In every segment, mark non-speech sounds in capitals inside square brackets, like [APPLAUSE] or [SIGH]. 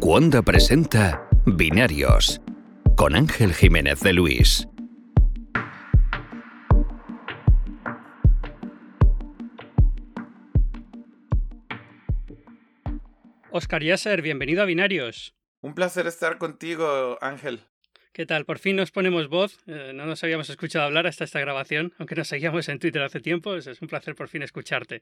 Cuonda presenta Binarios con Ángel Jiménez de Luis. Oscar Yasser, bienvenido a Binarios. Un placer estar contigo, Ángel. ¿Qué tal? Por fin nos ponemos voz. Eh, no nos habíamos escuchado hablar hasta esta grabación, aunque nos seguíamos en Twitter hace tiempo. Es, un placer por fin escucharte.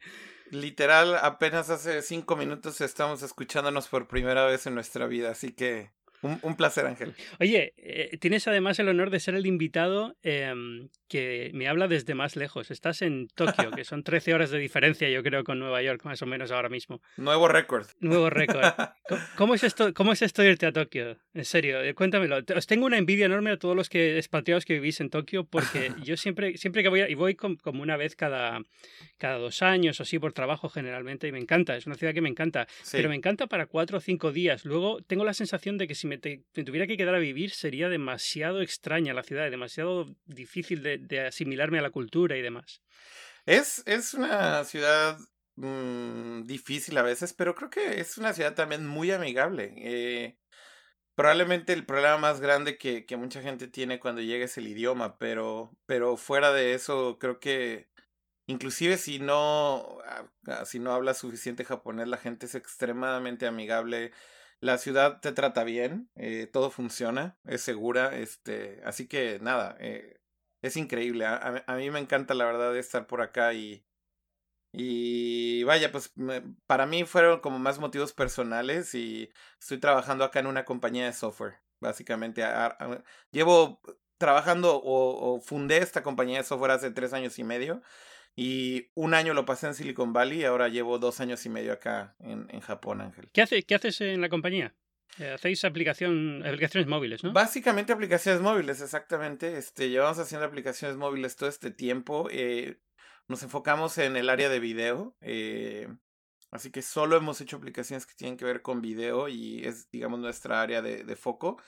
Literal, apenas hace cinco minutos estamos escuchándonos por primera vez en nuestra vida, así que un, un placer, Ángel. Oye, eh, tienes además el honor de ser el invitado em, que me habla desde más lejos. Estás en Tokio, que son 13 horas de diferencia, yo creo, con Nueva York, más o menos ahora mismo. Nuevo récord. Nuevo récord. [LAUGHS] ¿Cómo, ¿Cómo es esto, ¿Cómo es esto irte a Tokio? En serio, eh, cuéntamelo. Os tengo una envidia enorme a todos los que expatriados que vivís en Tokio, porque [LAUGHS] yo siempre, siempre que voy, a- y voy com- como una vez cada, cada dos años o así por trabajo generalmente, y me encanta, es una ciudad que me encanta. Sí. Pero me encanta para cuatro o cinco días. Luego tengo la sensación de que si me, te- me tuviera que quedar a vivir sería demasiado extraña la ciudad, demasiado difícil de, de asimilarme a la cultura y demás. Es, es una ciudad mm, difícil a veces, pero creo que es una ciudad también muy amigable. Eh, probablemente el problema más grande que, que mucha gente tiene cuando llega es el idioma, pero, pero fuera de eso, creo que inclusive si no, ah, ah, si no hablas suficiente japonés, la gente es extremadamente amigable. La ciudad te trata bien, eh, todo funciona, es segura, este, así que nada, eh, es increíble. A, a- mí me encanta la verdad estar por acá y, y vaya, pues para mí fueron como más motivos personales y estoy trabajando acá en una compañía de software, básicamente. Llevo trabajando o, o fundé esta compañía de software hace tres años y medio y un año lo pasé en Silicon Valley y ahora llevo dos años y medio acá en, en Japón, Ángel. ¿Qué, hace, qué haces en la compañía? Eh, Hacéis aplicaciones móviles, ¿no? Básicamente aplicaciones móviles, exactamente. Este, llevamos haciendo aplicaciones móviles todo este tiempo. eh, nos enfocamos en el área de video. eh, así que solo hemos hecho aplicaciones que tienen que ver con video y es, digamos, nuestra área de foco.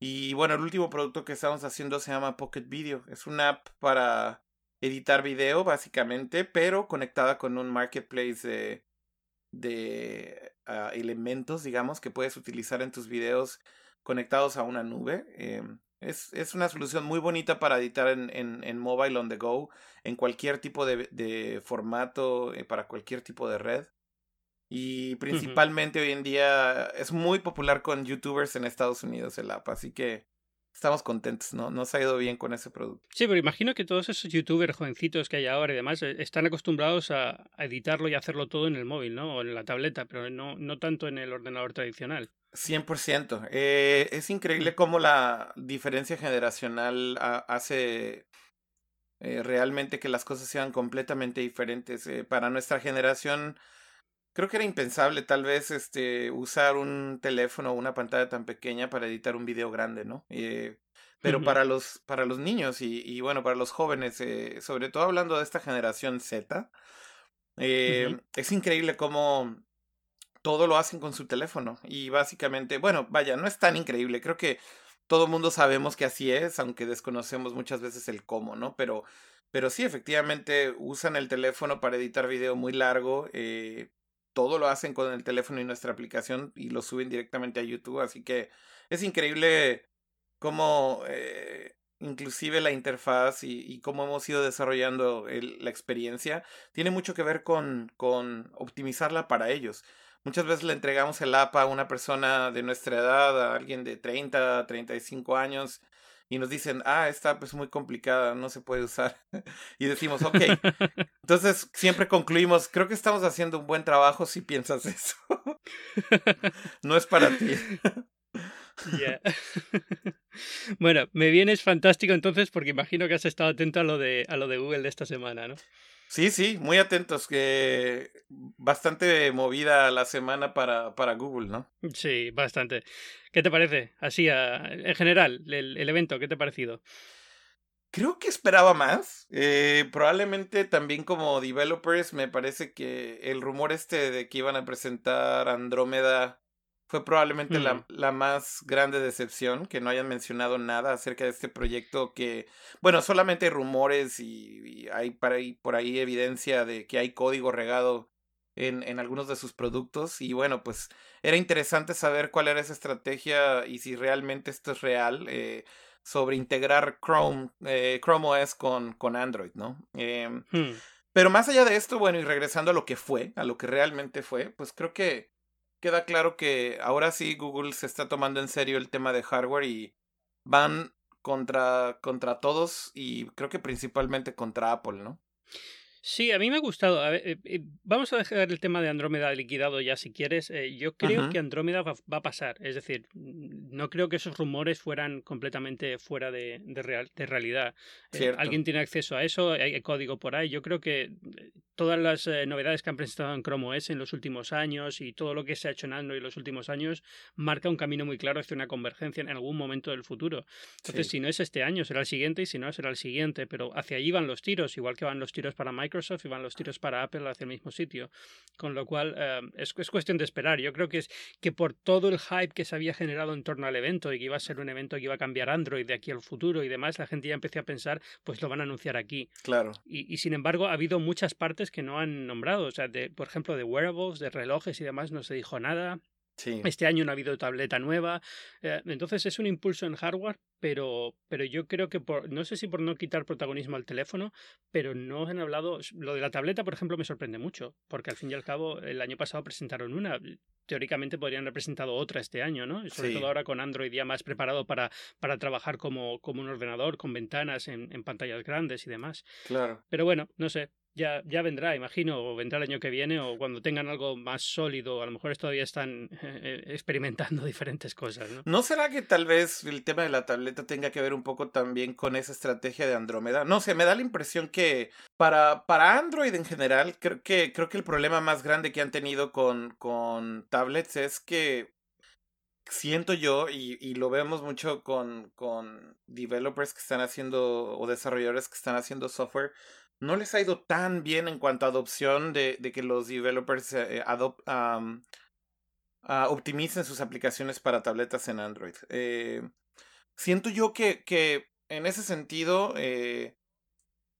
Y bueno, el último producto que estamos haciendo se llama Pocket Video. Es una app para editar video, básicamente, pero conectada con un marketplace de, de ah, elementos, digamos, que puedes utilizar en tus videos conectados a una nube. Eh, es, es una solución muy bonita para editar en, en, en mobile on the go, en cualquier tipo de, de formato, eh, para cualquier tipo de red. Y principalmente hoy en día es muy popular con youtubers en Estados Unidos el app, así que estamos contentos, ¿no? Nos ha ido bien con ese producto. Sí, pero imagino que todos esos youtubers jovencitos que hay ahora y demás eh, están acostumbrados a, editarlo y hacerlo todo en el móvil, ¿no? O en la tableta, pero no, no tanto en el ordenador tradicional. 100%. Eh, es increíble cómo la diferencia generacional ha- hace eh, realmente que las cosas sean completamente diferentes. Eh, para nuestra generación, creo que era impensable tal vez este, usar un teléfono o una pantalla tan pequeña para editar un video grande, ¿no? Eh, pero para los, para los niños y, y bueno, para los jóvenes, eh, sobre todo hablando de esta generación Z, eh, Ujú. es increíble cómo todo lo hacen con su teléfono. Y básicamente, bueno, vaya, no es tan increíble. Creo que todo el mundo sabemos que así es, aunque desconocemos muchas veces el cómo, ¿no? Pero, pero sí, efectivamente, usan el teléfono para editar video muy largo. eh, todo lo hacen con el teléfono y nuestra aplicación y lo suben directamente a YouTube. Así que es increíble cómo eh, inclusive la interfaz y, cómo hemos ido desarrollando la experiencia tiene mucho que ver con, con optimizarla para ellos. Muchas veces le entregamos el app a una persona de nuestra edad, a alguien de 30, 35 años, y nos dicen, ah, esta app es muy complicada, no se puede usar. [LAUGHS] y decimos, ok. [LAUGHS] Entonces siempre concluimos, creo que estamos haciendo un buen trabajo si piensas eso. [LAUGHS] no es para ti. Bueno, me vienes fantástico entonces porque imagino que has estado atento a lo de, a lo de Google de esta semana, ¿no? Sí, sí, muy atentos, que bastante movida la semana para, para Google, ¿no? Sí, bastante. ¿Qué te parece? Así, a- en general, el, el evento, ¿qué te ha parecido? Creo que esperaba más. Eh, probablemente también como developers me parece que el rumor este de que iban a presentar Andrómeda fue probablemente Mm. la, la más grande decepción, que no hayan mencionado nada acerca de este proyecto que, bueno, solamente hay rumores y, y hay por ahí, por ahí evidencia de que hay código regado en, en algunos de sus productos. Y bueno, pues era interesante saber cuál era esa estrategia y si realmente esto es real. Eh, sobre integrar Chrome, eh, Chrome OS con, con Android, ¿no? Em, Hmm. pero más allá de esto, bueno, y regresando a lo que fue, a lo que realmente fue, pues creo que queda claro que ahora sí Google se está tomando en serio el tema de hardware y van contra, contra todos y creo que principalmente contra Apple, ¿no? Sí, a mí me ha gustado. A ver, eh, eh, vamos a dejar el tema de Andrómeda liquidado ya si quieres. Eh, yo creo que Andrómeda va, va a pasar. Es decir, no creo que esos rumores fueran completamente fuera de, de, real- de realidad. Eh, alguien tiene acceso a eso, hay código por ahí. Yo creo que todas las novedades que han presentado en Chrome OS en los últimos años y todo lo que se ha hecho en Android en los últimos años marca un camino muy claro hacia una convergencia en algún momento del futuro. Entonces, Sí. si no es este año, será el siguiente, y si no, será el siguiente. Pero hacia allí van los tiros, igual que van los tiros para Microsoft y van los tiros para Apple hacia el mismo sitio. Con lo cual, eh, es, es cuestión de esperar. Yo creo que es que por todo el hype que se había generado en torno al evento y que iba a ser un evento que iba a cambiar Android de aquí al futuro y demás, la gente ya empezó a pensar, pues lo van a anunciar aquí. Claro. Y, y sin embargo, ha habido muchas partes que no han nombrado. O sea, de, por ejemplo, de wearables, de relojes y demás, no se dijo nada. Sí. Este año no ha habido tableta nueva. eh, entonces es un impulso en hardware, pero, pero yo creo que por, no sé si por no quitar protagonismo al teléfono, pero no han hablado. Lo de la tableta, por ejemplo, me sorprende mucho, porque al fin y al cabo el año pasado presentaron una. Teóricamente podrían haber presentado otra este año, ¿no? Sobre Sí. todo ahora con Android ya más preparado para, para trabajar como, como un ordenador, con ventanas en, en pantallas grandes y demás. Claro. Pero bueno, no sé. Ya, vendrá, imagino, o vendrá el año que viene, o cuando tengan algo más sólido, a lo mejor todavía están eh, experimentando [LAUGHS] diferentes cosas, ¿no? ¿No será que tal vez el tema de la tableta tenga que ver un poco también con esa estrategia de Andrómeda? No sé, me da la impresión que para, para Android en general, creo que, creo que el problema más grande que han tenido con, con tablets es que siento yo, y, y lo vemos mucho con, con developers que están haciendo o desarrolladores que están haciendo software, no les ha ido tan bien en cuanto a adopción de, que los developers ah, optimicen sus aplicaciones para tabletas en Android. Eh, siento yo que, en ese sentido eh,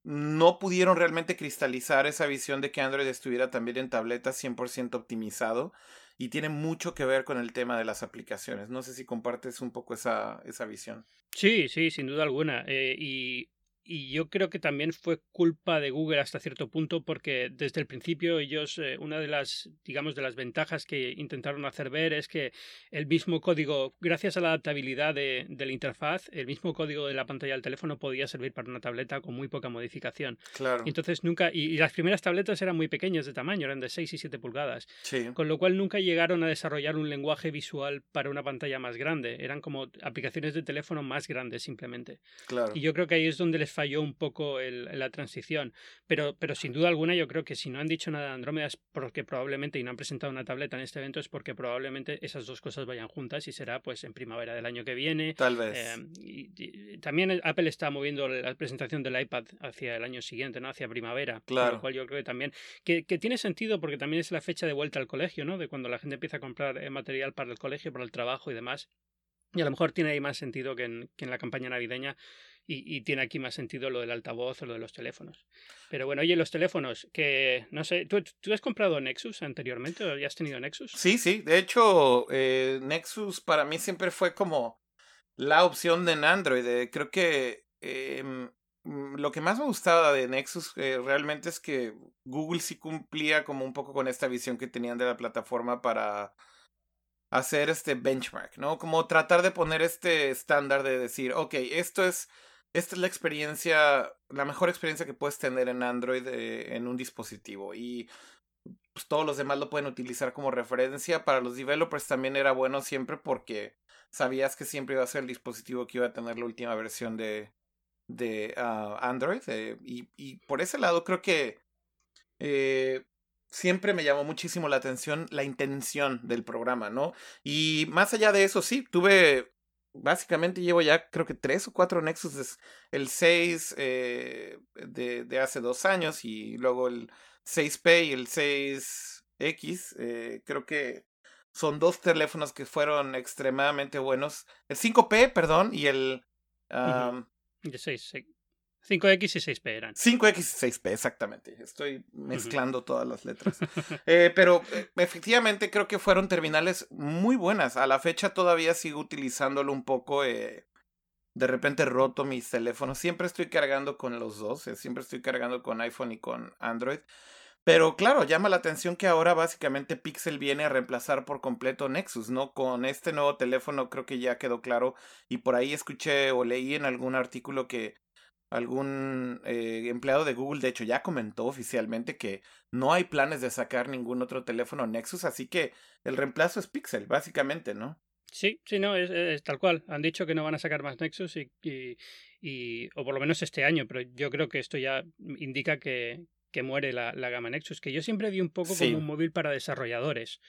no pudieron realmente cristalizar esa visión de que Android estuviera también en tabletas 100% optimizado y tiene mucho que ver con el tema de las aplicaciones. No sé si compartes un poco esa, esa visión. Sí, sí, sin duda alguna. Y, y yo creo que también fue culpa de Google hasta cierto punto porque desde el principio ellos, eh, una de las, digamos, de las ventajas que intentaron hacer ver es que el mismo código, gracias a la adaptabilidad de, de la interfaz, el mismo código de la pantalla del teléfono podía servir para una tableta con muy poca modificación. Claro. Entonces nunca, y, y las primeras tabletas eran muy pequeñas de tamaño, eran de 6 y 7 pulgadas. Sí. Con lo cual nunca llegaron a desarrollar un lenguaje visual para una pantalla más grande. Eran como aplicaciones de teléfono más grandes simplemente. Claro. Y yo creo que ahí es donde les falló un poco el- la transición. Pero, pero sin duda alguna yo creo que si no han dicho nada de Andrómeda es porque probablemente, y no han presentado una tableta en este evento, es porque probablemente esas dos cosas vayan juntas y será pues en primavera del año que viene. Tal vez. Eh, y- y también Apple está moviendo la presentación del iPad hacia el año siguiente, ¿no? Hacia primavera. Claro. lo cual yo creo que también. Que, que tiene sentido porque también es la fecha de vuelta al colegio, ¿no? De cuando la gente empieza a comprar eh, material para el colegio, para el trabajo y demás. Y a lo mejor tiene ahí más sentido que en, que en la campaña navideña. Y, y tiene aquí más sentido lo del altavoz o lo de los teléfonos. Pero bueno, oye, los teléfonos, que no sé, ¿tú, tú has comprado Nexus anteriormente o ya has tenido Nexus? Sí, sí. De hecho, eh, Nexus para mí siempre fue como la opción de Android. Eh, creo que em, mm, lo que más me gustaba de Nexus eh, realmente es que Google sí cumplía como un poco con esta visión que tenían de la plataforma para hacer este benchmark, ¿no? Como tratar de poner este estándar de decir, ok, esto es, esta es la experiencia, la mejor experiencia que puedes tener en Android eh, en un dispositivo. Y pues todos los demás lo pueden utilizar como referencia. Para los developers también era bueno siempre porque sabías que siempre iba a ser el dispositivo que iba a tener la última versión de, de uh, Android. Eh, y, y, por ese lado creo que eh, siempre me llamó muchísimo la atención la intención del programa, ¿no? Y más allá de eso, sí, tuve... Básicamente llevo ya creo que tres o cuatro Nexus, el 6 eh, de, de hace dos años y luego el 6P y el 6X, eh, creo que son dos teléfonos que fueron extremadamente buenos. El 5P, perdón, y el... Um, de 6, 5X y 6P eran. 5X y 6P, exactamente. Estoy mezclando todas las letras. [LAUGHS] Eh, pero eh, efectivamente creo que fueron terminales muy buenas. A la fecha todavía sigo utilizándolo un poco. Eh, de repente roto mis teléfonos. Siempre estoy cargando con los dos. siempre estoy cargando con iPhone y con Android. Pero claro, llama la atención que ahora básicamente Pixel viene a reemplazar por completo Nexus, ¿no? Con este nuevo teléfono creo que ya quedó claro y por ahí escuché o leí en algún artículo que algún eh, empleado de Google de hecho ya comentó oficialmente que no hay planes de sacar ningún otro teléfono Nexus, así que el reemplazo es Pixel, básicamente, ¿no? Sí, sí, no, es, tal cual. Han dicho que no van a sacar más Nexus y, y, o por lo menos este año, pero yo creo que esto ya indica que, que muere la, la, gama Nexus, que yo siempre vi un poco como un móvil para desarrolladores.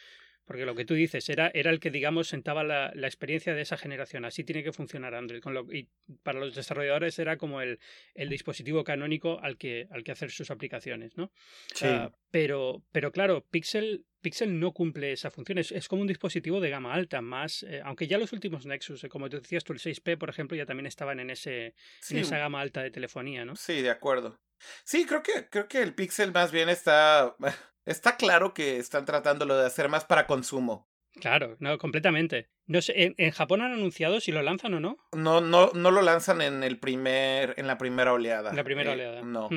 Porque lo que tú dices era, era el que, digamos, sentaba la, la experiencia de esa generación. Así tiene que funcionar Android. Con lo, y para los desarrolladores era como el, el dispositivo canónico al que, al que hacer sus aplicaciones, ¿no? Sí. Ah, pero, pero claro, Pixel, Pixel no cumple esa función. Es, es como un dispositivo de gama alta, más. Eh, aunque ya los últimos Nexus, eh, como tú decías tú, el 6P, por ejemplo, ya también estaban en, ese, en esa gama alta de telefonía, ¿no? Sí, de acuerdo. Sí, creo que, creo que el Pixel más bien está. [LAUGHS] Está claro que están tratándolo de hacer más para consumo. Claro, no, completamente. No sé, ¿en, Japón han anunciado si lo lanzan o no? No, no, no lo lanzan en el primer, en la primera oleada. La primera eh, oleada. No.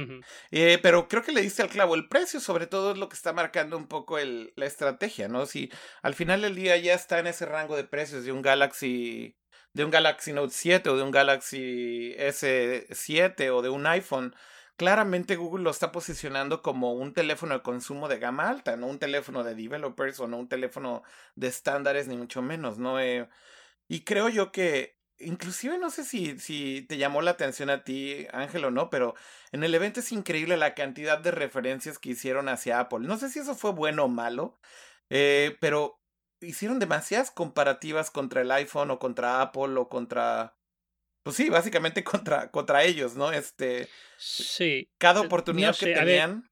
eh, pero creo que le diste al clavo. El precio, sobre todo, es lo que está marcando un poco el, la estrategia, ¿no? Si al final del día ya está en ese rango de precios de un Galaxy, de un Galaxy Note 7 o de un Galaxy S7 o de un iPhone claramente Google lo está posicionando como un teléfono de consumo de gama alta, no un teléfono de developers o no un teléfono de estándares, ni mucho menos, ¿no? Eh, y creo yo que, inclusive no sé si, si te llamó la atención a ti, Ángel, o no, pero en el evento es increíble la cantidad de referencias que hicieron hacia Apple. No sé si eso fue bueno o malo, eh, pero hicieron demasiadas comparativas contra el iPhone o contra Apple o contra pues sí, básicamente [LAUGHS] contra, contra ellos, ¿no? Este. Sí. Cada oportunidad que tenían,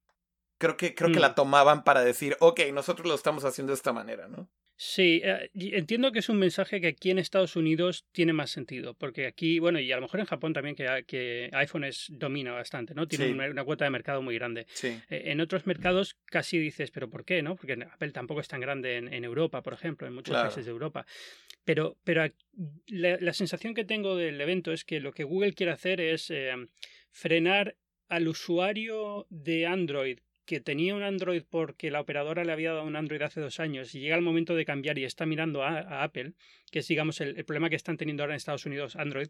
creo que, creo que mm. la tomaban para decir, ok, nosotros lo estamos haciendo de esta manera, ¿no? Sí, eh, entiendo que es un mensaje que aquí en Estados Unidos tiene más sentido, porque aquí, bueno, y a lo mejor en Japón también, que, que iPhone es, domina bastante, ¿no? Tiene una, cuota de mercado muy grande. Sí. Eh, en otros mercados casi dices, ¿pero por qué, no? Porque Apple tampoco es tan grande en, en Europa, por ejemplo, en muchos países de Europa. Pero, pero la, la, sensación que tengo del evento es que lo que Google quiere hacer es eh, frenar al usuario de Android que tenía un Android porque la operadora le había dado un Android hace dos años y llega el momento de cambiar y está mirando a, Apple, que es digamos el, problema que están teniendo ahora en Estados Unidos Android,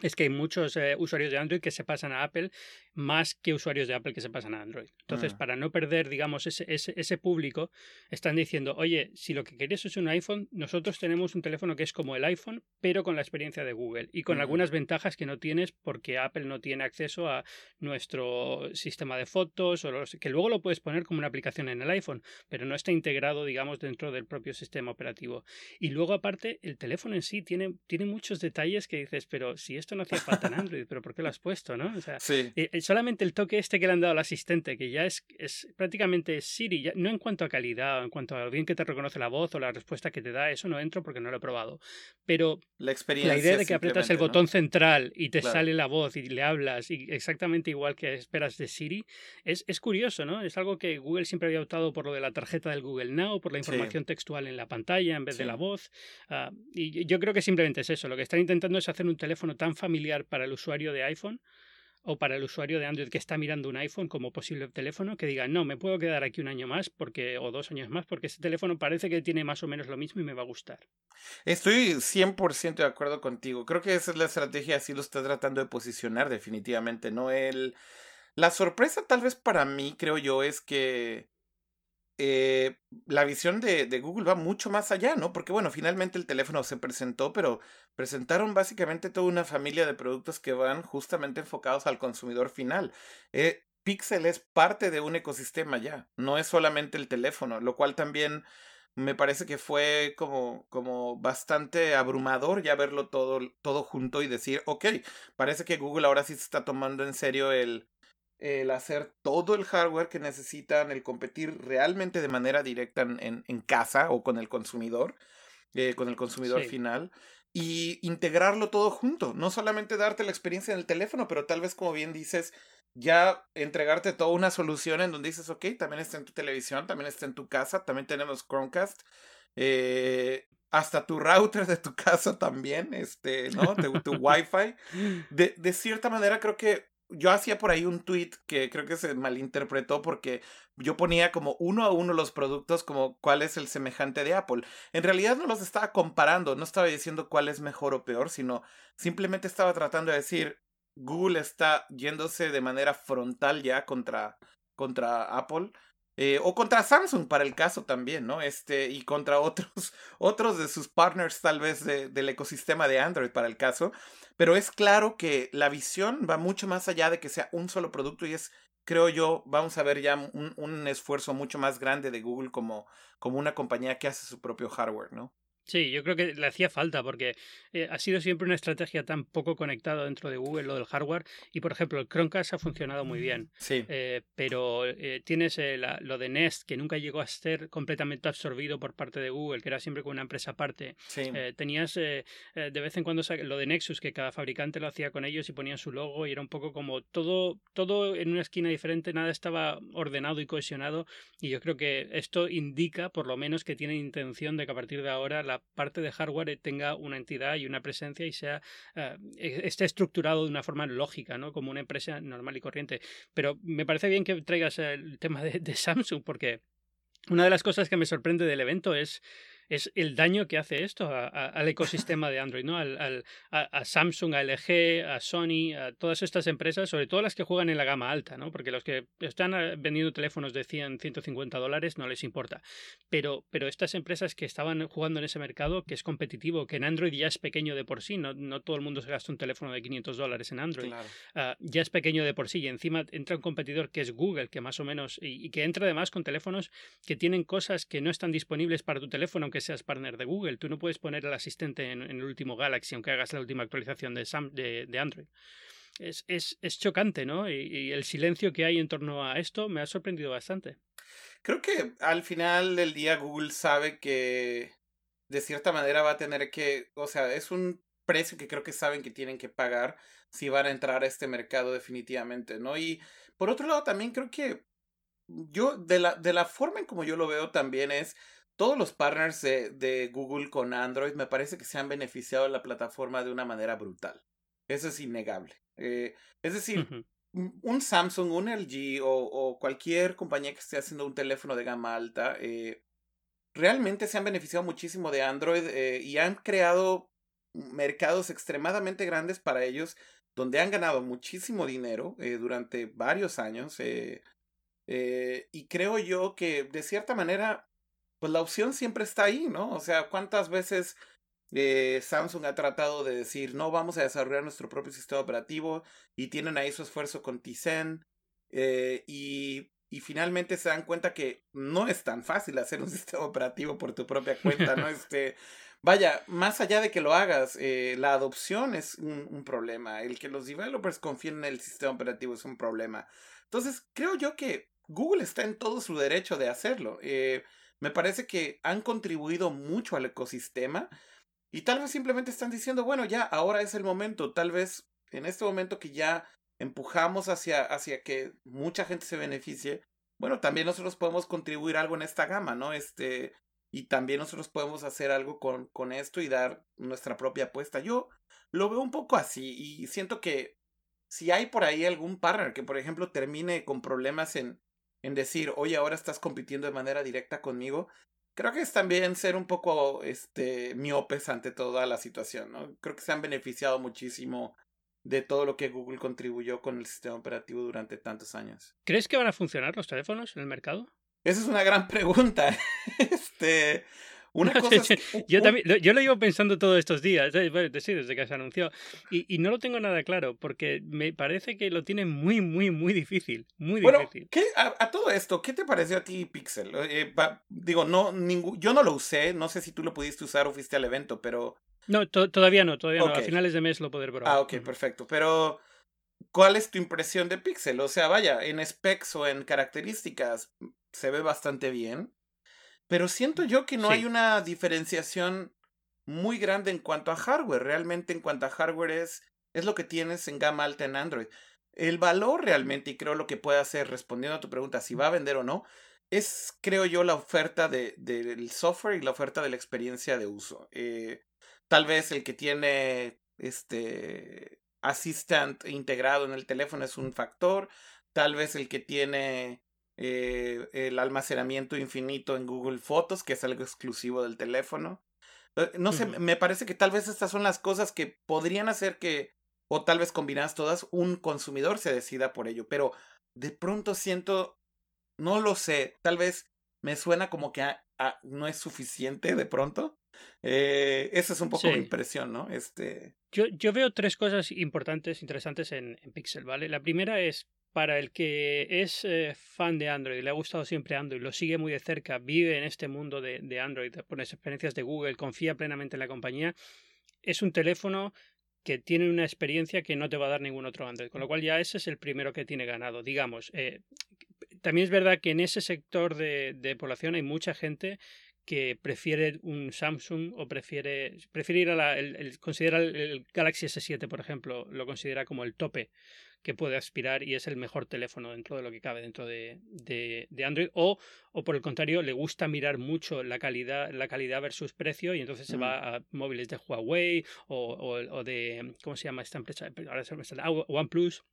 es que hay muchos eh, usuarios de Android que se pasan a Apple más que usuarios de Apple que se pasan a Android. Entonces, mm. para no perder, digamos, ese, ese, ese, público, están diciendo, oye, si lo que queréis es un iPhone, nosotros tenemos un teléfono que es como el iPhone, pero con la experiencia de Google y con algunas ventajas que no tienes porque Apple no tiene acceso a nuestro sistema de fotos, o que luego lo puedes poner como una aplicación en el iPhone, pero no está integrado, digamos, dentro del propio sistema operativo. Y luego, aparte, el teléfono en sí tiene, tiene muchos detalles que dices, pero si esto no hacía falta en Android, pero ¿por qué lo has puesto? ¿no? O sea, sí. Eh, eh, solamente el toque este que le han dado al asistente, que ya es, es prácticamente Siri, ya, no en cuanto a calidad, en cuanto a bien que te reconoce la voz o la respuesta que te da, eso no entro porque no lo he probado. Pero la, experiencia la idea de que apretas el botón central y te sale la voz y le hablas y exactamente igual que esperas de Siri, es, es curioso, ¿no? Es algo que Google siempre había optado por lo de la tarjeta del Google Now, por la información textual en la pantalla en vez de la voz. Uh, y yo creo que simplemente es eso. Lo que están intentando es hacer un teléfono tan familiar para el usuario de iPhone o para el usuario de Android que está mirando un iPhone como posible teléfono que diga, no, me puedo quedar aquí un año más porque, o dos años más porque ese teléfono parece que tiene más o menos lo mismo y me va a gustar. Estoy 100% de acuerdo contigo. Creo que esa es la estrategia, así lo está tratando de posicionar definitivamente, ¿no? El... La sorpresa tal vez para mí, creo yo, es que eh, la visión de, Google va mucho más allá, ¿no? Porque bueno, finalmente el teléfono se presentó, pero presentaron básicamente toda una familia de productos que van justamente enfocados al consumidor final. Eh, Pixel es parte de un ecosistema ya, no es solamente el teléfono, lo cual también me parece que fue como, como bastante abrumador ya verlo todo, todo junto y decir, ok, parece que Google ahora sí se está tomando en serio el, el hacer todo el hardware que necesitan, el competir realmente de manera directa en, en, casa o con el consumidor. eh, con el consumidor final y integrarlo todo junto. No solamente darte la experiencia en el teléfono, pero tal vez, como bien dices, ya entregarte toda una solución en donde dices, ok, también está en tu televisión, también está en tu casa, también tenemos Chromecast. Eh, hasta tu router de tu [LAUGHS] casa también, este, ¿no? Tu, tu [LAUGHS] Wi-Fi. De, de cierta manera creo que yo hacía por ahí un tweet que creo que se malinterpretó porque yo ponía como uno a uno los productos como cuál es el semejante de Apple. En realidad no los estaba comparando, no estaba diciendo cuál es mejor o peor, sino simplemente estaba tratando de decir Google está yéndose de manera frontal ya contra, contra Apple eh, o contra Samsung para el caso también, ¿no? Este, y contra otros, [LAUGHS] otros de sus partners tal vez del ecosistema de Android para el caso. Pero es claro que la visión va mucho más allá de que sea un solo producto y es, creo yo, vamos a ver ya un, un esfuerzo mucho más grande de Google como, como una compañía que hace su propio hardware, ¿no? Sí, yo creo que le hacía falta porque eh, ha sido siempre una estrategia tan poco conectada dentro de Google lo del hardware y por ejemplo el Chromecast ha funcionado muy bien. Sí. Eh, pero eh, tienes lo de Nest que nunca llegó a ser completamente absorbido por parte de Google, que era siempre con una empresa aparte. Sí. tenías de vez en cuando lo de Nexus que cada fabricante lo hacía con ellos y ponía su logo y era un poco como todo todo en una esquina diferente, nada estaba ordenado y cohesionado y yo creo que esto indica por lo menos que tienen intención de que a partir de ahora la parte de hardware tenga una entidad y una presencia y sea e, esté estructurado de una forma lógica, ¿no? Como una empresa normal y corriente. Pero me parece bien que traigas el tema de Samsung porque una de las cosas que me sorprende del evento es es el daño que hace esto al ecosistema de Android, ¿no? Al, a, Samsung, a LG, a Sony, a todas estas empresas, sobre todo las que juegan en la gama alta, ¿no? Porque los que están eh, vendiendo teléfonos de 100, 150 dólares no les importa. Pero, pero estas empresas que estaban jugando en ese mercado, que es competitivo, que en Android ya es pequeño de por sí, no, no todo el mundo se gasta un teléfono de 500 dólares en Android, ah, ya es pequeño de por sí y encima entra un competidor que es Google, que más o menos, y, que entra además con teléfonos que tienen cosas que no están disponibles para tu teléfono, aunque seas partner de Google. Tú no puedes poner el asistente en, el último Galaxy, aunque hagas la última actualización de, de, Android. Es, es, es, chocante, ¿no? Y, el silencio que hay en torno a esto me ha sorprendido bastante. Creo que al final del día Google sabe que de cierta manera va a tener que, o sea, es un precio que creo que saben que tienen que pagar si van a entrar a este mercado definitivamente, ¿no? Y por otro lado también creo que yo, de la, de la forma en como yo lo veo también es, todos los partners de, Google con Android me parece que se han beneficiado de la plataforma de una manera brutal. Eso es innegable. Eh, es decir, un Samsung, un LG o, cualquier compañía que esté haciendo un teléfono de gama alta, eh, realmente se han beneficiado muchísimo de Android eh, y han creado mercados extremadamente grandes para ellos donde han ganado muchísimo dinero durante varios años. y creo yo que de cierta manera pues la opción siempre está ahí, ¿no? O sea, ¿cuántas veces eh, Samsung ha tratado de decir, no, vamos a desarrollar nuestro propio sistema operativo y tienen ahí su esfuerzo con Tizen eh, y, y, finalmente se dan cuenta que no es tan fácil hacer un [LAUGHS] sistema operativo por tu propia cuenta, ¿no? [LAUGHS] Este, vaya, más allá de que lo hagas, eh, la adopción es un, un, problema, el que los developers confíen en el sistema operativo es un problema. Entonces, creo yo que Google está en todo su derecho de hacerlo. Eh, me parece que han contribuido mucho al ecosistema y tal vez simplemente están diciendo, bueno, ya, ahora es el momento, tal vez en este momento que ya empujamos hacia, hacia que mucha gente se beneficie, bueno, también nosotros podemos contribuir algo en esta gama, ¿no? Este, y también nosotros podemos hacer algo con, con esto y dar nuestra propia apuesta. Yo lo veo un poco así y siento que si hay por ahí algún partner que, por ejemplo, termine con problemas en, en decir, oye, ahora estás compitiendo de manera directa conmigo, creo que es también ser un poco este, miopes ante toda la situación, ¿no? Creo que se han beneficiado muchísimo de todo lo que Google contribuyó con el sistema operativo durante tantos años. ¿Crees que van a funcionar los teléfonos en el mercado? Esa es una gran [LAUGHS] pregunta. este, una [LAUGHS] cosa yo, también, yo lo llevo pensando todos estos días, eh, desde que se anunció, y, y, no lo tengo nada claro, porque me parece que lo tiene muy, muy, muy difícil. Muy difícil. ¿qué, a, todo esto, ¿qué te pareció a ti Pixel? Eh, digo, no, ningún, yo no lo usé, no sé si tú lo pudiste usar o fuiste al evento, pero... No, todavía no, todavía no. A finales de mes lo poder probar. Ah, ok, perfecto. Pero, ¿cuál es tu impresión de Pixel? O sea, vaya, en specs o en características se ve bastante bien. Pero siento yo que no hay una diferenciación muy grande en cuanto a hardware. Realmente en cuanto a hardware es, es lo que tienes en gama alta en Android. El valor realmente, y creo lo que puede hacer, respondiendo a tu pregunta, si va a vender o no, es, creo yo, la oferta de, del software y la oferta de la experiencia de uso. Eh, tal vez el que tiene este Assistant integrado en el teléfono es un factor. Tal vez el que tiene eh, el almacenamiento infinito en Google Fotos, que es algo exclusivo del teléfono. Eh, no sé, me parece que tal vez estas son las cosas que podrían hacer que, o tal vez combinadas todas, un consumidor se decida por ello. Pero de pronto siento, no lo sé, tal vez me suena como que no es suficiente de pronto. Eh, esa es un poco mi impresión, ¿no? Este... Yo, yo veo tres cosas importantes, interesantes en, en Pixel, ¿vale? La primera es, para el que es eh, fan de Android, le ha gustado siempre Android, lo sigue muy de cerca, vive en este mundo de, Android, por las experiencias de Google, confía plenamente en la compañía, es un teléfono que tiene una experiencia que no te va a dar ningún otro Android, con lo cual ya ese es el primero que tiene ganado, digamos. Eh, también es verdad que en ese sector de, de población hay mucha gente que prefiere un Samsung o prefiere, prefiere ir a la, el, considera el, Galaxy S7, por ejemplo, lo considera como el tope que puede aspirar y es el mejor teléfono dentro de lo que cabe dentro de, de, Android o, o por el contrario le gusta mirar mucho la calidad la calidad versus precio y entonces se va a móviles de Huawei o, o, de ¿cómo se llama esta empresa? ahora se me está, OnePlus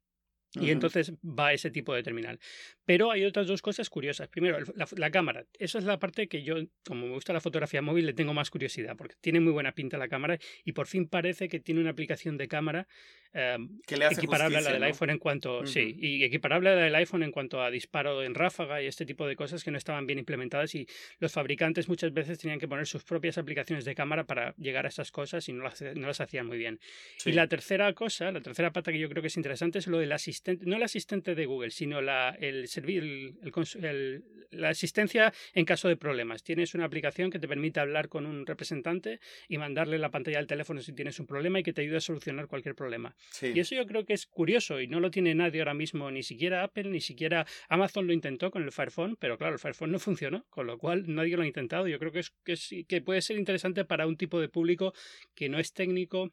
y entonces va ese tipo de terminal. Pero hay otras dos cosas curiosas. Primero, la, cámara. Eso es la parte que yo, como me gusta la fotografía móvil, le tengo más curiosidad, porque tiene muy buena pinta la cámara y por fin parece que tiene una aplicación de cámara em, equiparable a la del iPhone en cuanto. Sí, y equiparable a la del iPhone en cuanto a disparo en ráfaga y este tipo de cosas que no estaban bien implementadas y los fabricantes muchas veces tenían que poner sus propias aplicaciones de cámara para llegar a estas cosas y no las, no las hacían muy bien. Y la tercera cosa, la tercera pata que yo creo que es interesante es lo del asistente no el asistente de Google, sino la, el, el, la asistencia en caso de problemas. Tienes una aplicación que te permite hablar con un representante y mandarle la pantalla del teléfono si tienes un problema y que te ayude a solucionar cualquier problema. Y eso yo creo que es curioso y no lo tiene nadie ahora mismo, ni siquiera Apple, ni siquiera Amazon lo intentó con el Fire Phone, pero claro, el Fire Phone no funcionó, con lo cual nadie lo ha intentado. Yo creo que, es, que, que puede ser interesante para un tipo de público que no es técnico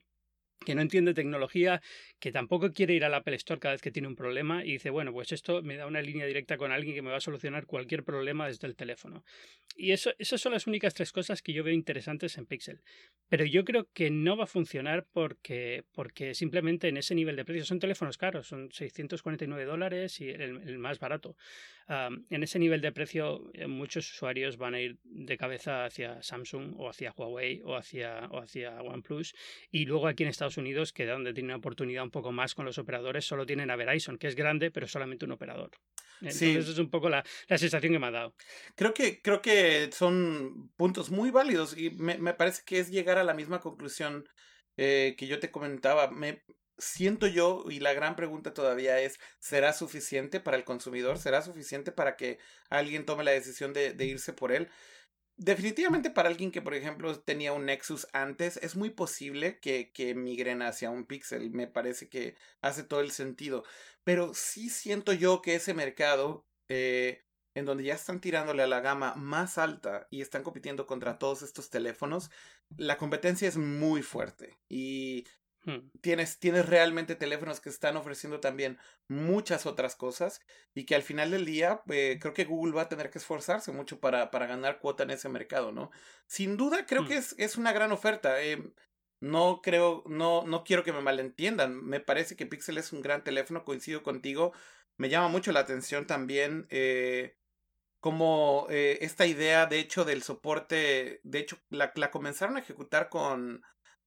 que no entiende tecnología, que tampoco quiere ir al Apple Store cada vez que tiene un problema y dice, bueno, pues esto me da una línea directa con alguien que me va a solucionar cualquier problema desde el teléfono. Y eso, esas son las únicas tres cosas que yo veo interesantes en Pixel. Pero yo creo que no va a funcionar porque, porque simplemente en ese nivel de precio son teléfonos caros, son 649 dólares y el, más barato. en ese nivel de precio eh, muchos usuarios van a ir de cabeza hacia Samsung o hacia Huawei o hacia, o hacia OnePlus y luego aquí en Estados Unidos, que donde tiene una oportunidad un poco más con los operadores, solo tienen a Verizon, que es grande, pero solamente un operador. Entonces es un poco la, la, sensación que me ha dado. Creo que, creo que son puntos muy válidos y me, me parece que es llegar a la misma conclusión eh, que yo te comentaba. Me siento yo, y la gran pregunta todavía es, ¿será suficiente para el consumidor? ¿Será suficiente para que alguien tome la decisión de, de irse por él? Definitivamente para alguien que, por ejemplo, tenía un Nexus antes, es muy posible que, migren hacia un Pixel. Me parece que hace todo el sentido. Pero sí siento yo que ese mercado, eh, en donde ya están tirándole a la gama más alta y están compitiendo contra todos estos teléfonos, la competencia es muy fuerte. Y Hmm. Tienes, tienes realmente teléfonos que están ofreciendo también muchas otras cosas y que al final del día eh, creo que Google va a tener que esforzarse mucho para, para ganar cuota en ese mercado, ¿no? Sin duda creo hmm. que es, es una gran oferta. Eh, no creo, no, no quiero que me malentiendan. Me parece que Pixel es un gran teléfono, coincido contigo. Me llama mucho la atención también eh, como eh, esta idea, de hecho, del soporte, de hecho, la, la comenzaron a ejecutar con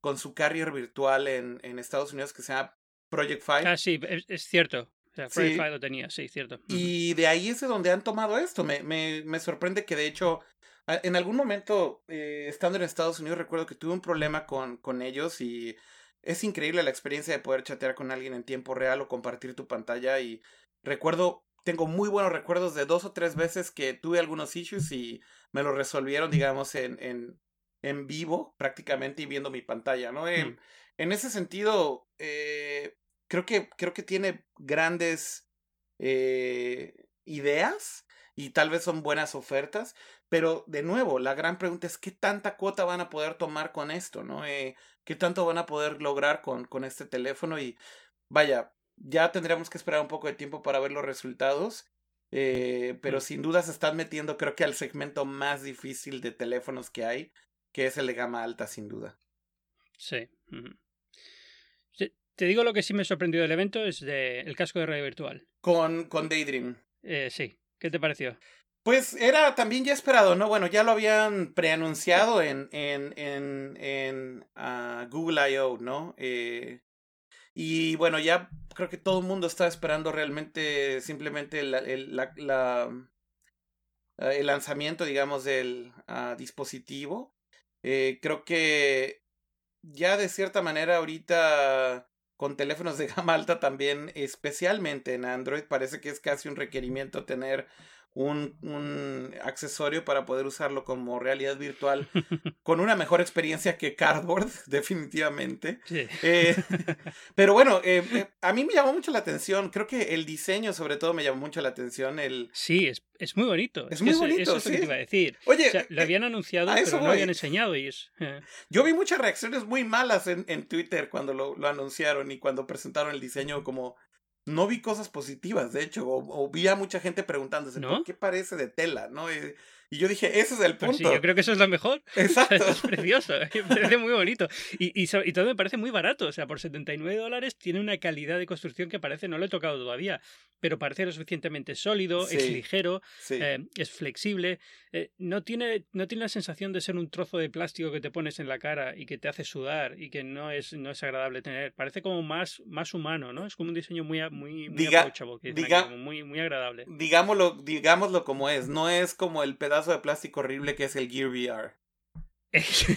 con su carrier virtual en, en Estados Unidos que se llama Project Five. Ah, sí, es, cierto. O sea, Project Five lo tenía, sí, cierto. Y de ahí es de donde han tomado esto. Me, me, me sorprende que de hecho, en algún momento, eh, estando en Estados Unidos, recuerdo que tuve un problema con, con ellos y es increíble la experiencia de poder chatear con alguien en tiempo real o compartir tu pantalla. Y recuerdo, tengo muy buenos recuerdos de dos o tres veces que tuve algunos issues y me lo resolvieron, digamos, en, en, en vivo prácticamente y viendo mi pantalla, ¿no? En, ese sentido, eh, creo, que, creo que tiene grandes eh, ideas y tal vez son buenas ofertas, Pero de nuevo, la gran pregunta es qué tanta cuota van a poder tomar con esto, ¿no? Eh, ¿Qué tanto van a poder lograr con, con este teléfono? Y vaya, ya tendremos que esperar un poco de tiempo para ver los resultados. Eh, pero sin duda se están metiendo, creo que al segmento más difícil de teléfonos que hay, que es el de gama alta, sin duda. Sí. Te digo lo que sí me sorprendió del evento es de el casco de realidad virtual. Con, con Daydream. Eh, sí. ¿Qué te pareció? Pues era también ya esperado, ¿no? Bueno, ya lo habían preanunciado en, en, en, en uh, Google I.O., ¿no? Eh, y bueno, ya creo que todo el mundo está esperando realmente simplemente el, el, la, la, el lanzamiento, digamos, del uh, dispositivo. Eh, creo que ya de cierta manera ahorita con teléfonos de gama alta también, especialmente en Android, parece que es casi un requerimiento tener un, un, accesorio para poder usarlo como realidad virtual [LAUGHS] con una mejor experiencia que Cardboard, [LAUGHS] definitivamente. Sí. Eh, [LAUGHS] pero bueno, eh, eh, a mí me llamó mucho la atención, creo que el diseño sobre todo me llamó mucho la atención. El... Sí, es, es muy bonito. Es, muy eso, bonito. Eso es sí. lo que te iba a decir. Oye, o sea, lo habían anunciado, pero no lo habían enseñado. Y es, Yo vi muchas reacciones muy malas en, en Twitter cuando lo, lo anunciaron y cuando presentaron el diseño como no vi cosas positivas, de hecho, o, o vi a mucha gente preguntándose, ¿No? ¿por qué parece de tela? ¿no? Y, y yo dije, ese es el Pues punto. sí, yo creo que eso es lo mejor. [LAUGHS] Exacto. es precioso, [LAUGHS] me parece muy bonito. Y, y, y todo me parece muy barato. O sea, por 79 dólares tiene una calidad de construcción que parece, no lo he tocado todavía, pero parece lo suficientemente sólido, es Sí. ligero, Sí. eh, es flexible. eh, no, tiene, no tiene la sensación de ser un trozo de plástico que te pones en la cara y que te hace sudar y que no es, no es agradable tener. Parece como más, más humano, ¿no? Es como un diseño muy, a- muy, muy Diga- diga- aquí, muy, muy agradable. Digámoslo, digámoslo como es, no es como el pedazo de plástico horrible que es el Gear VR. [LAUGHS]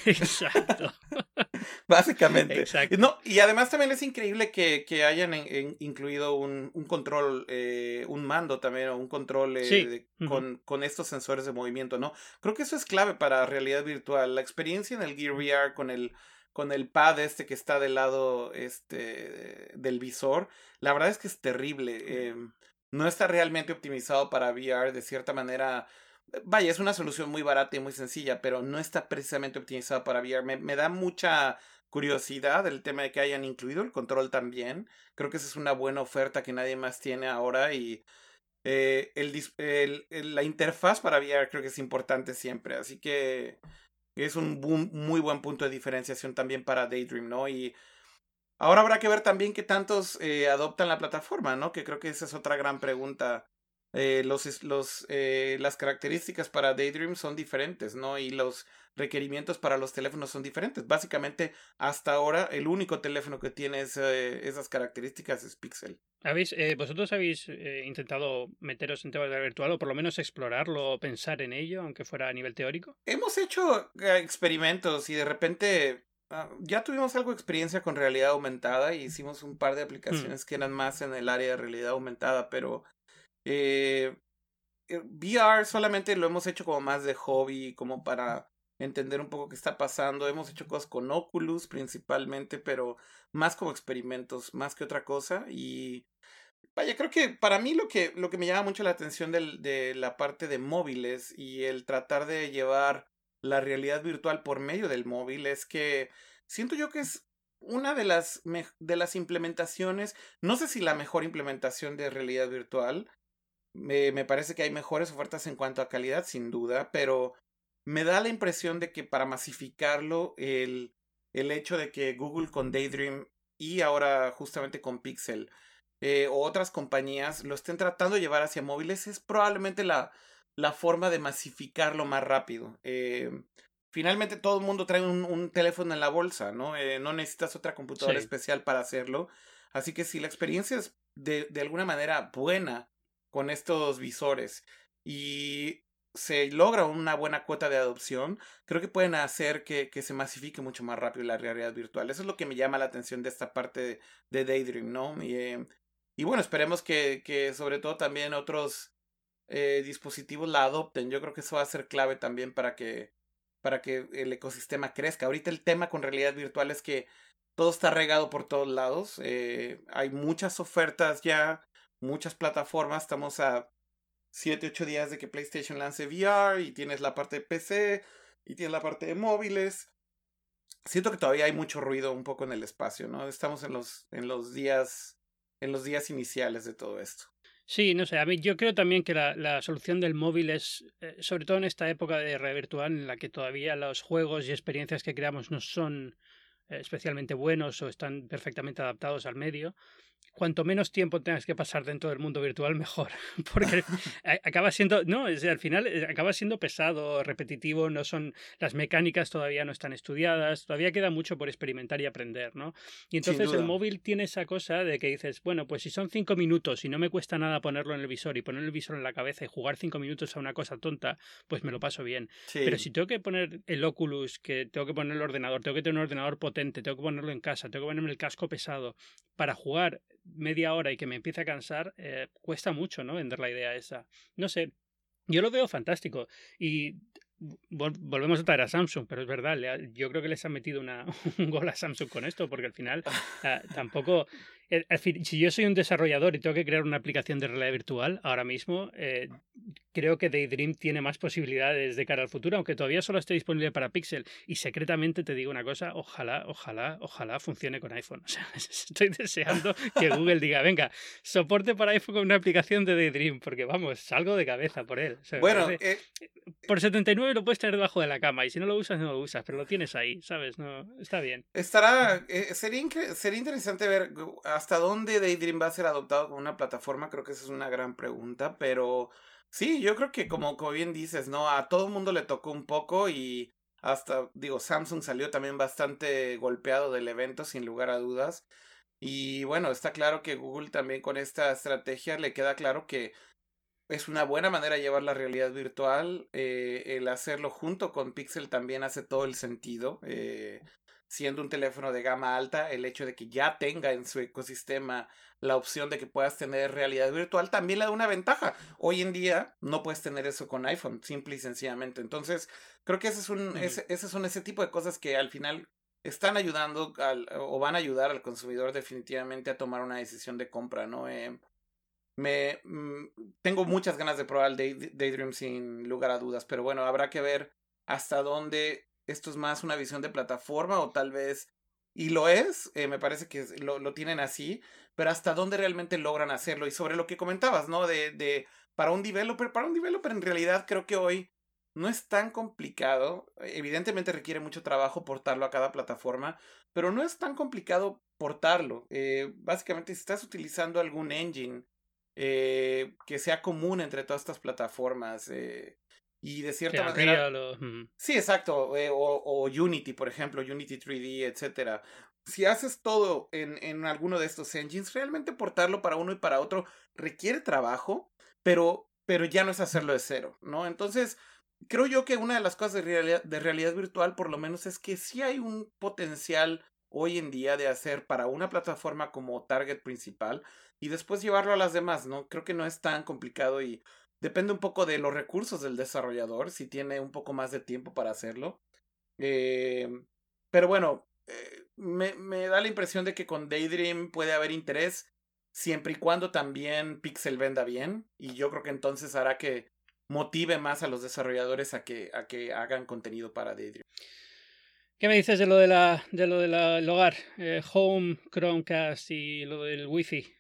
Exacto. [LAUGHS] Básicamente. Exacto. No, y además también es increíble que, que hayan en- en- incluido un, un control, eh, un mando también, o un control eh, Sí. de- Ujú. con, con estos sensores de movimiento, ¿no? Creo que eso es clave para realidad virtual. La experiencia en el Gear VR con el, con el pad este que está del lado este, del visor, la verdad es que es terrible. eh, no está realmente optimizado para VR de cierta manera. Vaya, es una solución muy barata y muy sencilla, pero no está precisamente optimizado para VR. Me, me da mucha curiosidad el tema de que hayan incluido el control también. Creo que esa es una buena oferta que nadie más tiene ahora y eh, el, la interfaz para VR creo que es importante siempre. Así que es un muy buen punto de diferenciación también para Daydream, ¿no? Y ahora habrá que ver también qué tantos eh, adoptan la plataforma, ¿no? Que creo que esa es otra gran pregunta. Eh, los, los, eh, las características para Daydream son diferentes, ¿no? Y los requerimientos para los teléfonos son diferentes. Básicamente, hasta ahora, el único teléfono que tiene ese- esas características es Pixel. ¿Habéis, eh, ¿Vosotros habéis eh, intentado meteros en temas de realidad virtual o por lo menos explorarlo o pensar en ello, aunque fuera a nivel teórico? Hemos hecho eh, experimentos y de repente ah, ya tuvimos algo de experiencia con realidad aumentada y hicimos un par de aplicaciones que eran más en el área de realidad aumentada, pero eh, eh, VR solamente lo hemos hecho como más de hobby, como para entender un poco qué está pasando. Hemos hecho cosas con Oculus principalmente, pero más como experimentos, más que otra cosa. Y vaya, creo que para mí lo que, lo que me llama mucho la atención de la parte de móviles y el tratar de llevar la realidad virtual por medio del móvil es que siento yo que es una de las, de las implementaciones, no sé si la mejor implementación de realidad virtual, me, me parece que hay mejores ofertas en cuanto a calidad, sin duda, pero me da la impresión de que para masificarlo, el, el hecho de que Google con Daydream y ahora justamente con Pixel eh, o otras compañías lo estén tratando de llevar hacia móviles es probablemente la, la forma de masificarlo más rápido. Eh, finalmente todo el mundo trae un, un teléfono en la bolsa, ¿no? Eh, no necesitas otra computadora Sí. especial para hacerlo. Así que si la experiencia es de, de alguna manera buena con estos visores y se logra una buena cuota de adopción, creo que pueden hacer que, que se masifique mucho más rápido la realidad virtual. Eso es lo que me llama la atención de esta parte de, de Daydream, ¿no? Y, eh, y bueno, esperemos que, que sobre todo también otros eh, dispositivos la adopten. Yo creo que eso va a ser clave también para que, para que el ecosistema crezca. Ahorita el tema con realidad virtual es que todo está regado por todos lados. eh, hay muchas ofertas ya, muchas plataformas. Estamos a 7, 8 días de que PlayStation lance VR y tienes la parte de PC y tienes la parte de móviles. Siento que todavía hay mucho ruido un poco en el espacio, ¿no? Estamos en los, en los días, en los días iniciales de todo esto. Sí, no sé, a mí yo creo también que la, la solución del móvil es, eh, sobre todo en esta época de red virtual en la que todavía los juegos y experiencias que creamos no son eh, especialmente buenos o están perfectamente adaptados al medio, cuanto menos tiempo tengas que pasar dentro del mundo virtual, mejor. [LAUGHS] Porque acaba siendo, no, al final eh, acaba siendo pesado, repetitivo, no son, las mecánicas todavía no están estudiadas, todavía queda mucho por experimentar y aprender, ¿no? Y entonces el móvil tiene esa cosa de que dices, bueno, pues si son cinco minutos y no me cuesta nada ponerlo en el visor y poner el visor en la cabeza y jugar cinco minutos a una cosa tonta, pues me lo paso bien. Pero si tengo que poner el Oculus, que tengo que poner el ordenador, tengo que tener un ordenador potente, tengo que ponerlo en casa, tengo que ponerme el casco pesado para jugar media hora y que me empiece a cansar, eh, cuesta mucho, ¿no? Vender la idea esa. No sé, yo lo veo fantástico y volvemos a traer a Samsung, pero es verdad, yo creo que les han metido una, [LAUGHS] un gol a Samsung con esto, porque al final [LAUGHS] ah, tampoco eh, si yo soy un desarrollador y tengo que crear una aplicación de realidad virtual ahora mismo, eh, creo que Daydream tiene más posibilidades de cara al futuro, aunque todavía solo esté disponible para Pixel. Y secretamente te digo una cosa, ojalá, ojalá, ojalá funcione con iPhone. [LAUGHS] O sea, estoy deseando que [LAUGHS] Google diga, venga, soporte para iPhone con una aplicación de Daydream, porque vamos, salgo de cabeza por él. bueno, eh, por 79 lo puedes tener debajo de la cama y si no lo usas, no lo usas, pero lo tienes ahí, ¿sabes? No, está bien. Estará, sería, sería interesante ver ¿Hasta dónde Daydream va a ser adoptado como una plataforma? Creo que esa es una gran pregunta, pero sí, yo creo que como, bien dices, ¿no? A todo el mundo le tocó un poco y hasta, digo, Samsung salió también bastante golpeado del evento, sin lugar a dudas. Y bueno, está claro que Google también con esta estrategia le queda claro que es una buena manera de llevar la realidad virtual. Eh, el hacerlo junto con Pixel también hace todo el sentido. Eh, siendo un teléfono de gama alta, el hecho de que ya tenga en su ecosistema la opción de que puedas tener realidad virtual también le da una ventaja. Hoy en día no puedes tener eso con iPhone, simple y sencillamente. Entonces, creo que ese es un, ese, son ese tipo de cosas que al final están ayudando al, o van a ayudar al consumidor definitivamente a tomar una decisión de compra, ¿no? Eh, me mm, tengo muchas ganas de probar el Daydream sin lugar a dudas, pero bueno, habrá que ver hasta dónde esto es más una visión de plataforma o tal vez, y lo es, eh, me parece que lo, tienen así, pero hasta dónde realmente logran hacerlo. Y sobre lo que comentabas, ¿no? De, de, para un developer, para un developer en realidad creo que hoy no es tan complicado, evidentemente requiere mucho trabajo portarlo a cada plataforma, pero no es tan complicado portarlo. Eh, básicamente, si estás utilizando algún engine eh, que sea común entre todas estas plataformas, eh, y de cierta manera. Sí, exacto. Eh, o, Unity, por ejemplo, Unity 3D, etcétera. Si haces todo en, en alguno de estos engines, realmente portarlo para uno y para otro requiere trabajo, pero, pero ya no es hacerlo de cero, ¿no? Entonces, creo yo que una de las cosas de realidad, de realidad virtual, por lo menos, es que sí hay un potencial hoy en día de hacer para una plataforma como target principal y después llevarlo a las demás, ¿no? Creo que no es tan complicado y Depende un poco de los recursos del desarrollador, si tiene un poco más de tiempo para hacerlo. Eh, pero bueno, eh, me, da la impresión de que con Daydream puede haber interés siempre y cuando también Pixel venda bien. Y yo creo que entonces hará que motive más a los desarrolladores a que, hagan contenido para Daydream. ¿Qué me dices de lo de la del hogar? Eh, Home, Chromecast y lo del Wi-Fi.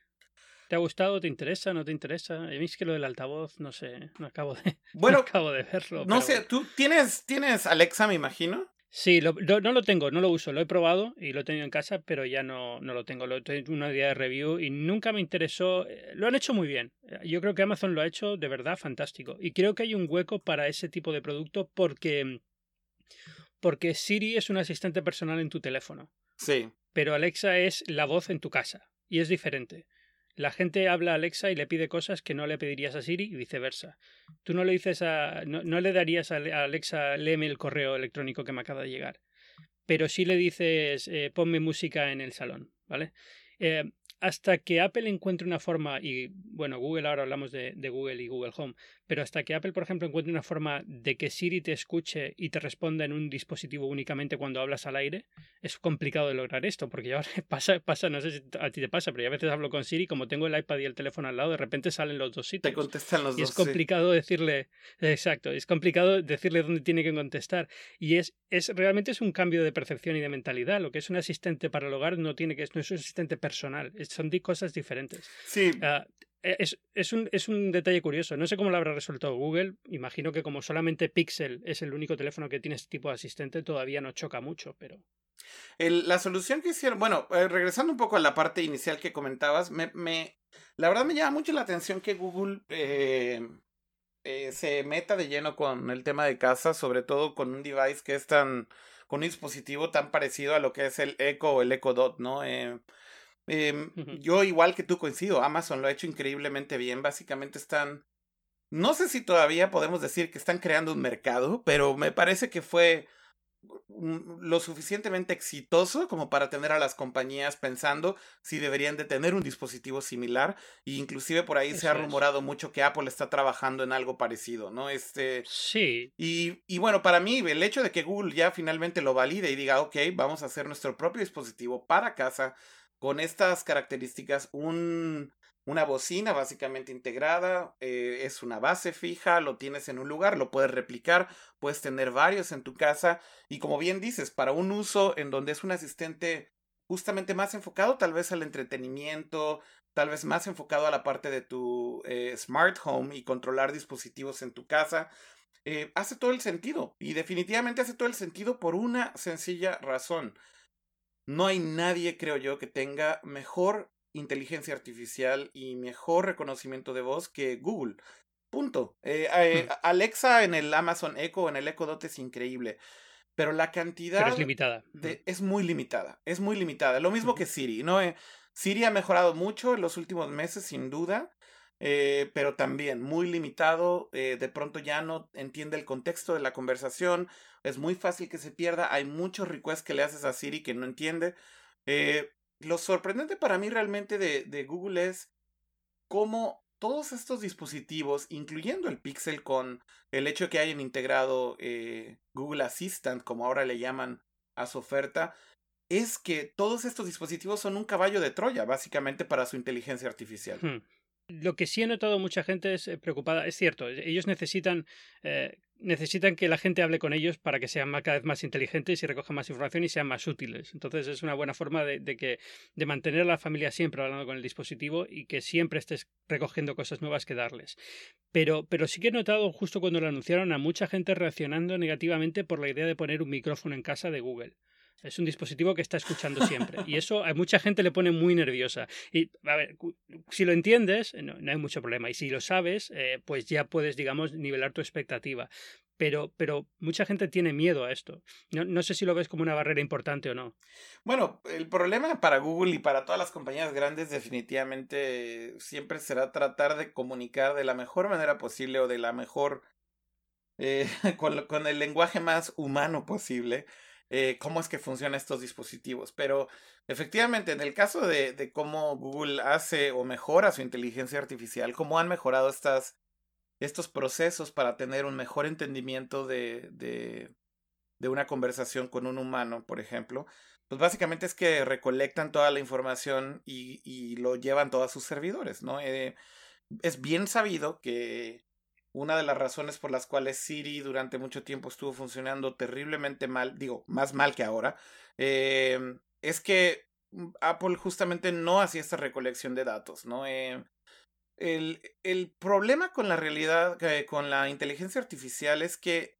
¿Te ha gustado? ¿Te interesa? ¿No te interesa? A mí es que lo del altavoz, no sé, no acabo de, [LAUGHS] bueno, acabo de verlo. No sé, ¿tú tienes, tienes Alexa, me imagino? Sí, lo, no lo tengo, no lo uso, lo he probado y lo he tenido en casa, pero ya no, no lo tengo. Lo tengo una día de review y nunca me interesó. Eh, lo han hecho muy bien. Yo creo que Amazon lo ha hecho de verdad fantástico. Y creo que hay un hueco para ese tipo de producto porque, porque Siri es un asistente personal en tu teléfono. Sí. Pero Alexa es la voz en tu casa y es diferente. La gente habla a Alexa y le pide cosas que no le pedirías a Siri y viceversa. Tú no le dices a. no, le darías a Alexa, léeme el correo electrónico que me acaba de llegar. Pero sí le dices, eh, ponme música en el salón, ¿vale? Eh, hasta que Apple encuentre una forma, y bueno, Google ahora hablamos de, Google y Google Home, pero hasta que Apple, por ejemplo, encuentre una forma de que Siri te escuche y te responda en un dispositivo únicamente cuando hablas al aire, es complicado de lograr esto, porque ya [LAUGHS] pasa, pasa, no sé si a ti te pasa, pero yo a veces hablo con Siri, como tengo el iPad y el teléfono al lado, de repente salen los dos sitios. Te contestan los y dos. es complicado decirle, exacto, es complicado decirle dónde tiene que contestar. Y es, es realmente es un cambio de percepción y de mentalidad. Lo que es un asistente para el hogar no tiene que, no es un asistente personal, son cosas diferentes. Sí. Ah, es, es, un, es un detalle curioso. No sé cómo lo habrá resuelto Google. Imagino que como solamente Pixel es el único teléfono que tiene este tipo de asistente, todavía no choca mucho, pero... La solución que hicieron, bueno, eh, regresando un poco a la parte inicial que comentabas, me, me, la verdad me llama mucho la atención que Google eh, eh, se meta de lleno con el tema de casa, sobre todo con un device que es tan, con un dispositivo tan parecido a lo que es el Echo o el Echo Dot, ¿no? Eh, eh, Yo igual que tú coincido, Amazon lo ha hecho increíblemente bien, básicamente están, no sé si todavía podemos decir que están creando un mercado, pero me parece que fue lo suficientemente exitoso como para tener a las compañías pensando si deberían de tener un dispositivo similar e inclusive por ahí Eso se ha rumorado es. mucho que Apple está trabajando en algo parecido, ¿no? Este Sí. Y, y bueno, para mí el hecho de que Google ya finalmente lo valide y diga, ok, vamos a hacer nuestro propio dispositivo para casa con estas características, un una bocina básicamente integrada, eh, es una base fija, lo tienes en un lugar, lo puedes replicar, puedes tener varios en tu casa y como bien dices, para un uso en donde es un asistente justamente más enfocado tal vez al entretenimiento, tal vez más enfocado a la parte de tu eh, smart home y controlar dispositivos en tu casa, eh, hace todo el sentido y definitivamente hace todo el sentido por una sencilla razón. No hay nadie, creo yo, que tenga mejor inteligencia artificial y mejor reconocimiento de voz que Google. Punto. Eh, eh, Alexa en el Amazon Echo, en el Echo Dot es increíble. Pero la cantidad. Pero es limitada. De, es muy limitada. Es muy limitada. Lo mismo que Siri, ¿no? Eh, Siri ha mejorado mucho en los últimos meses, sin duda. Eh, pero también muy limitado. Eh, de pronto ya no entiende el contexto de la conversación. Es muy fácil que se pierda. Hay muchos requests que le haces a Siri que no entiende. Eh, lo sorprendente para mí realmente de, Google es cómo todos estos dispositivos, incluyendo el Pixel con el hecho de que hayan integrado eh, Google Assistant, como ahora le llaman a su oferta, es que todos estos dispositivos son un caballo de Troya, básicamente, para su inteligencia artificial. Hmm. Lo que sí he notado mucha gente es eh, preocupada. Es cierto, ellos necesitan eh, necesitan que la gente hable con ellos para que sean cada vez más inteligentes y recojan más información y sean más útiles. Entonces es una buena forma de, de, que, de mantener a la familia siempre hablando con el dispositivo y que siempre estés recogiendo cosas nuevas que darles. Pero, pero sí que he notado justo cuando lo anunciaron a mucha gente reaccionando negativamente por la idea de poner un micrófono en casa de Google. Es un dispositivo que está escuchando siempre. Y eso a mucha gente le pone muy nerviosa. Y, a ver, si lo entiendes, no, hay mucho problema. Y si lo sabes, eh, pues ya puedes, digamos, nivelar tu expectativa. Pero, pero mucha gente tiene miedo a esto. No, no, sé si lo ves como una barrera importante o no. Bueno, el problema para Google y para todas las compañías grandes definitivamente siempre será tratar de comunicar de la mejor manera posible o de la mejor... Eh, [LAUGHS] con el lenguaje más humano posible eh, cómo es que funcionan estos dispositivos. Pero efectivamente, en el caso de, cómo Google hace o mejora su inteligencia artificial, cómo han mejorado estas, estos procesos para tener un mejor entendimiento de, de, de una conversación con un humano, por ejemplo, pues básicamente es que recolectan toda la información y, y lo llevan todos sus servidores, ¿no? Eh, es bien sabido que una de las razones por las cuales Siri durante mucho tiempo estuvo funcionando terriblemente mal, digo, más mal que ahora, eh, es que Apple justamente no hacía esta recolección de datos, ¿no? Eh, el, el, problema con la realidad, eh, con la inteligencia artificial es que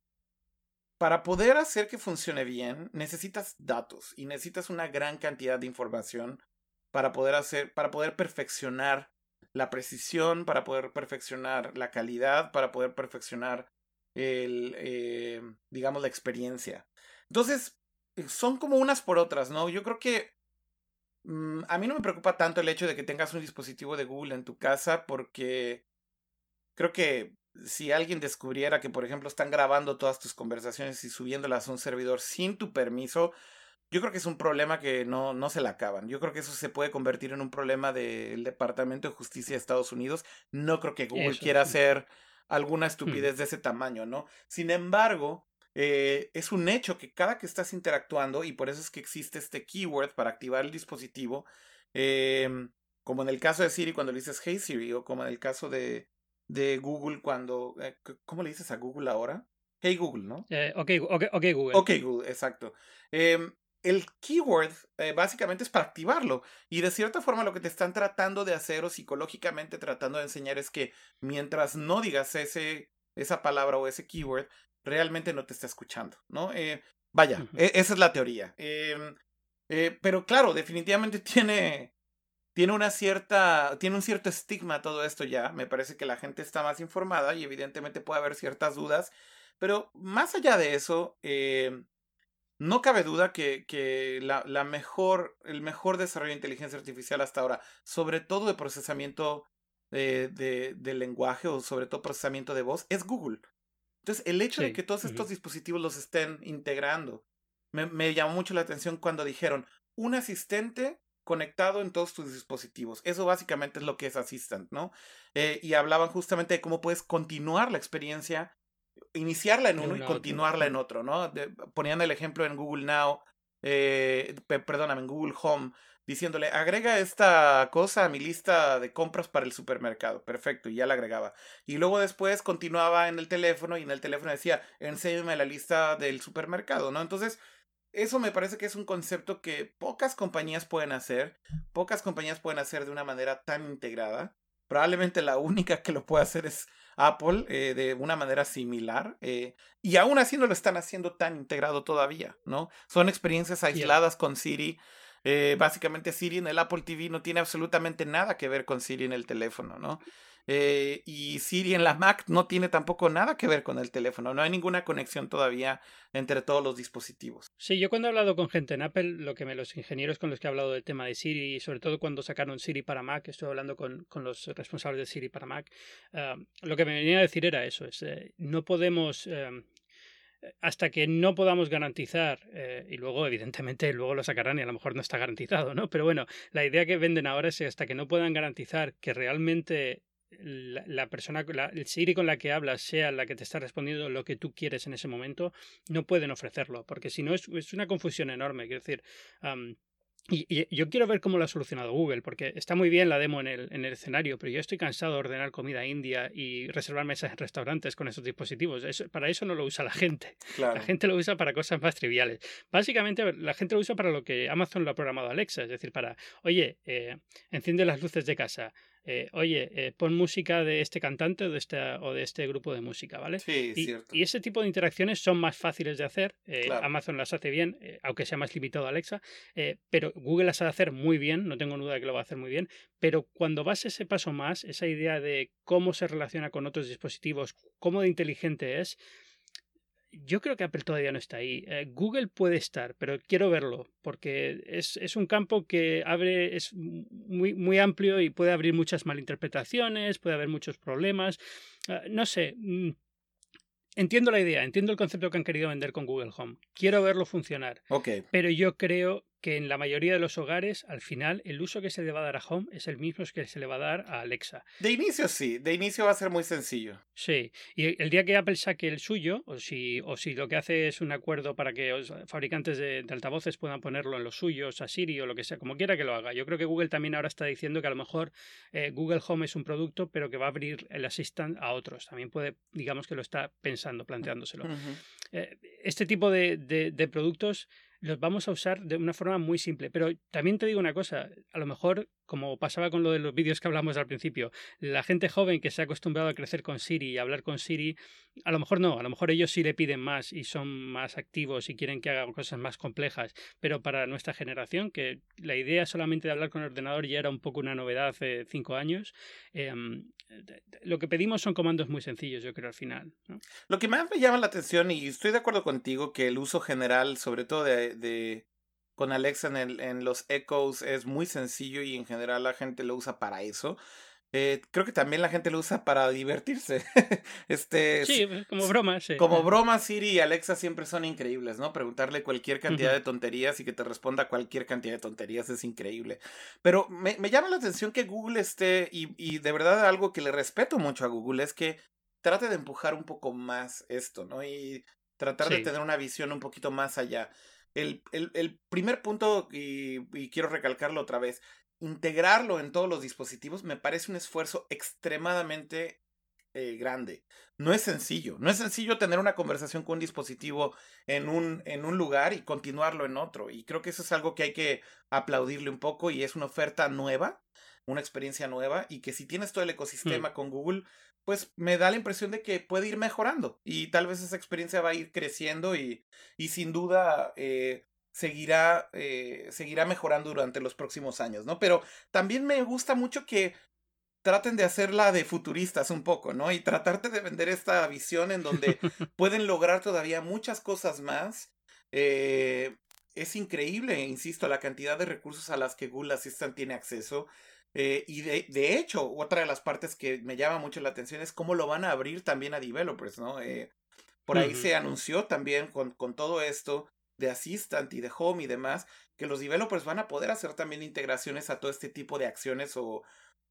para poder hacer que funcione bien, necesitas datos y necesitas una gran cantidad de información para poder hacer, para poder perfeccionar la precisión, para poder perfeccionar la calidad, para poder perfeccionar el, eh, digamos, la experiencia. Entonces, son como unas por otras, ¿no? Yo creo que mmm, a mí no me preocupa tanto el hecho de que tengas un dispositivo de Google en tu casa porque creo que si alguien descubriera que, por ejemplo, están grabando todas tus conversaciones y subiéndolas a un servidor sin tu permiso, yo creo que es un problema que no, no se la acaban. Yo creo que eso se puede convertir en un problema del Departamento de Justicia de Estados Unidos. No creo que Google eso, quiera hacer alguna [LAUGHS] Hmm. estupidez de ese tamaño, ¿no? Sin embargo, eh, es un hecho que cada que estás interactuando, y por eso es que existe este keyword para activar el dispositivo, em, como en el caso de Siri cuando le dices Hey Siri, o como en el caso de, de Google cuando... eh, ¿Cómo le dices a Google ahora? Hey Google, ¿no? Eh, ok, ok, ok, Google. Ok, Google, exacto. Em, el keyword eh, básicamente es para activarlo. Y de cierta forma lo que te están tratando de hacer o psicológicamente tratando de enseñar es que mientras no digas ese, esa palabra o ese keyword, realmente no te está escuchando, ¿no? Eh, vaya, e- esa es la teoría. Em, eh, pero claro, definitivamente [LAUGHS] tiene, tiene una cierta, tiene un cierto estigma todo esto ya. Me parece que la gente está más informada y evidentemente puede haber ciertas dudas. Pero más allá de eso, eh, no cabe duda que, que la, la mejor, el mejor desarrollo de inteligencia artificial hasta ahora, sobre todo de procesamiento de, de, de lenguaje o sobre todo procesamiento de voz, es Google. Entonces, el hecho de que todos estos dispositivos los estén integrando, me, me llamó mucho la atención cuando dijeron un asistente conectado en todos tus dispositivos. Eso básicamente es lo que es Assistant, ¿no? Eh, y hablaban justamente de cómo puedes continuar la experiencia, iniciarla en uno y continuarla en otro, ¿no? De- ponían el ejemplo en Google Now, eh, pe- perdóname, en Google Home, diciéndole, agrega esta cosa a mi lista de compras para el supermercado. Perfecto, y ya la agregaba. Y luego después continuaba en el teléfono y en el teléfono decía, enséñame la lista del supermercado, ¿no? Entonces, eso me parece que es un concepto que pocas compañías pueden hacer, pocas compañías pueden hacer de una manera tan integrada. Probablemente la única que lo puede hacer es Apple eh, de una manera similar. eh, y aún así no lo están haciendo tan integrado todavía, ¿no? Son experiencias aisladas con Siri. eh, básicamente Siri en el Apple TV no tiene absolutamente nada que ver con Siri en el teléfono, ¿no? Eh, y Siri en la Mac no tiene tampoco nada que ver con el teléfono. No hay ninguna conexión todavía entre todos los dispositivos. Sí, yo cuando he hablado con gente en Apple, lo que me, los ingenieros con los que he hablado del tema de Siri, y sobre todo cuando sacaron Siri para Mac, estuve hablando con, los responsables de Siri para Mac, ah, lo que me venía a decir era eso, es eh, no podemos, eh, hasta que no podamos garantizar, eh, y luego evidentemente luego lo sacarán y a lo mejor no está garantizado, ¿no? Pero bueno, la idea que venden ahora es hasta que no puedan garantizar que realmente la, la persona, la, el Siri con la que hablas sea la que te está respondiendo lo que tú quieres en ese momento, no pueden ofrecerlo, porque si no es, es una confusión enorme. Quiero decir, y, y yo quiero ver cómo lo ha solucionado Google, porque está muy bien la demo en el, en el escenario, pero yo estoy cansado de ordenar comida india y reservar mesas en restaurantes con esos dispositivos. Eso- para eso no lo usa la gente. Claro. La gente lo usa para cosas más triviales. Básicamente, la gente lo usa para lo que Amazon lo ha programado Alexa, es decir, para, oye, eh, enciende las luces de casa, eh, oye, eh, pon música de este cantante o de, esta, o de este grupo de música, ¿vale? Sí, Y, cierto. y ese tipo de interacciones son más fáciles de hacer. eh, Claro. Amazon las hace bien, aunque sea más limitado a Alexa, pero Google las ha de hacer muy bien, no tengo duda de que lo va a hacer muy bien. Pero cuando vas ese paso más, esa idea de cómo se relaciona con otros dispositivos, cómo de inteligente es, yo creo que Apple todavía no está ahí. Eh, Google puede estar, pero quiero verlo, porque es, es un campo que abre, es muy, muy amplio y puede abrir muchas malinterpretaciones, puede haber muchos problemas. Ah, no sé. mm, Entiendo la idea, entiendo el concepto que han querido vender con Google Home. Quiero verlo funcionar, Ok, pero yo creo que en la mayoría de los hogares, al final, el uso que se le va a dar a Home es el mismo que se le va a dar a Alexa. de inicio sí, de inicio va a ser muy sencillo. Sí, y el día que Apple saque el suyo, o si, o si lo que hace es un acuerdo para que los fabricantes de, de altavoces puedan ponerlo en los suyos, a Siri o lo que sea, como quiera que lo haga. Yo creo que Google también ahora está diciendo que a lo mejor eh, Google Home es un producto, pero que va a abrir el Assistant a otros. También puede, digamos que lo está pensando, planteándoselo. Eh, este tipo de, de- de productos los vamos a usar de una forma muy simple. Pero también te digo una cosa, a lo mejor, como pasaba con lo de los vídeos que hablamos al principio, la gente joven que se ha acostumbrado a crecer con Siri y hablar con Siri, a lo mejor no, a lo mejor ellos sí le piden más y son más activos y quieren que hagan cosas más complejas. Pero para nuestra generación, que la idea solamente de hablar con el ordenador ya era un poco una novedad hace cinco años, em, lo que pedimos son comandos muy sencillos, yo creo, al final. Lo que más me llama la atención, y estoy de acuerdo contigo, que el uso general, sobre todo de con Alexa en, el- en los Echoes, es muy sencillo y en general la gente lo usa para eso. Eh, creo que también la gente lo usa para divertirse. [LAUGHS] este, Sí, como broma, sí. Como broma, Siri y Alexa siempre son increíbles, ¿no? Preguntarle cualquier cantidad de tonterías y que te responda cualquier cantidad de tonterías es increíble. Pero me, me llama la atención que Google esté, y, y de verdad algo que le respeto mucho a Google es que trate de empujar un poco más esto, ¿no? Y tratar de tener una visión un poquito más allá. El, el, el primer punto, y, y, quiero recalcarlo otra vez, integrarlo en todos los dispositivos me parece un esfuerzo extremadamente eh, grande. No es sencillo, no es sencillo tener una conversación con un dispositivo en un, en un lugar y continuarlo en otro. Y creo que eso es algo que hay que aplaudirle un poco y es una oferta nueva, una experiencia nueva y que si tienes todo el hmm. ecosistema con Google, pues me da la impresión de que puede ir mejorando y tal vez esa experiencia va a ir creciendo y, y sin duda eh, seguirá, eh, seguirá mejorando durante los próximos años, ¿no? Pero también me gusta mucho que traten de hacerla de futuristas un poco, ¿no? Y tratarte de vender esta visión en donde [LAUGHS] pueden lograr todavía muchas cosas más. Eh, es increíble, insisto, la cantidad de recursos a las que Google Assistant tiene acceso. Eh, y de, de, hecho, otra de las partes que me llama mucho la atención es cómo lo van a abrir también a developers, ¿no? Eh, por ahí se anunció también con, con todo esto de Assistant y de Home y demás, que los developers van a poder hacer también integraciones a todo este tipo de acciones o,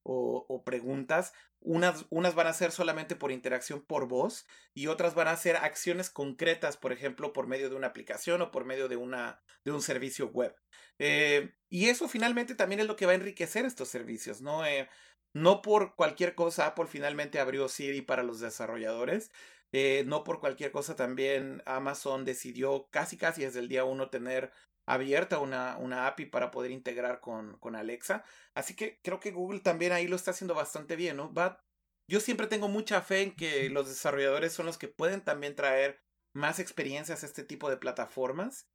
o, preguntas. Unas, unas van a ser solamente por interacción por voz y otras van a ser acciones concretas, por ejemplo, por medio de una aplicación o por medio de, una, de un servicio web. Eh, y eso finalmente también es lo que va a enriquecer estos servicios, ¿no? Eh, no por cualquier cosa Apple finalmente abrió Siri para los desarrolladores. Eh, no por cualquier cosa también Amazon decidió casi casi desde el día uno tener abierta una, una API para poder integrar con, con, Alexa. Así que creo que Google también ahí lo está haciendo bastante bien, ¿no? Va, yo siempre tengo mucha fe en que los desarrolladores son los que pueden también traer más experiencias a este tipo de plataformas.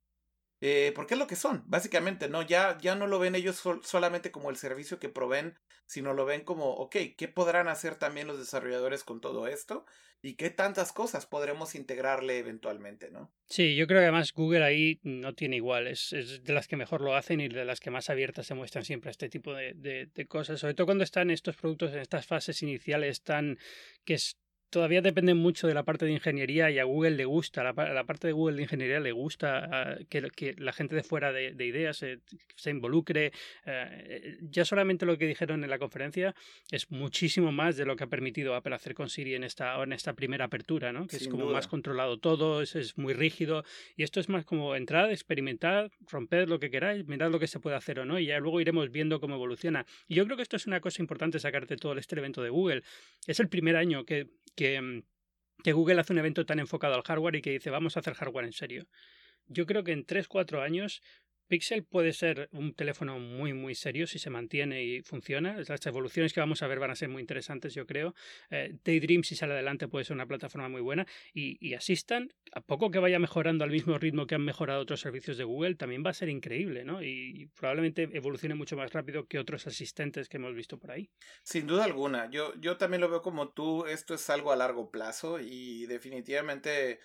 Eh, porque es lo que son, básicamente, ¿no? Ya, ya no lo ven ellos solamente como el servicio que proveen, sino lo ven como, ok, ¿qué podrán hacer también los desarrolladores con todo esto? y qué tantas cosas podremos integrarle eventualmente, ¿no? Sí, yo creo que además Google ahí no tiene igual, es, de las que mejor lo hacen y de las que más abiertas se muestran siempre a este tipo de, de, de cosas, sobre todo cuando están estos productos en estas fases iniciales tan que es todavía depende mucho de la parte de ingeniería y a Google le gusta, la, la parte de Google de ingeniería le gusta ah, que, que, la gente de fuera de, ideas se, se involucre. Eh, ya solamente lo que dijeron en la conferencia es muchísimo más de lo que ha permitido Apple hacer con Siri en esta, en esta primera apertura, ¿no? que es como más controlado todo, es, es, muy rígido y esto es más como entrar, experimentar, romper lo que queráis, mirar lo que se puede hacer o no y ya luego iremos viendo cómo evoluciona. Y yo creo que esto es una cosa importante sacarte todo este evento de Google. Es el primer año que Mm, que, Google hace un evento tan enfocado al hardware y que dice vamos a hacer hardware en serio. Yo creo que en 3-4 años Pixel puede ser un teléfono muy, muy serio si se mantiene y funciona. Las evoluciones que vamos a ver van a ser muy interesantes, yo creo. Eh, Daydream, si sale adelante, puede ser una plataforma muy buena. Y, y, Assistant, a poco que vaya mejorando al mismo ritmo que han mejorado otros servicios de Google, también va a ser increíble, ¿no? Y, probablemente evolucione mucho más rápido que otros asistentes que hemos visto por ahí. Sin duda alguna. Yo, yo también lo veo como tú. Esto es algo a largo plazo y definitivamente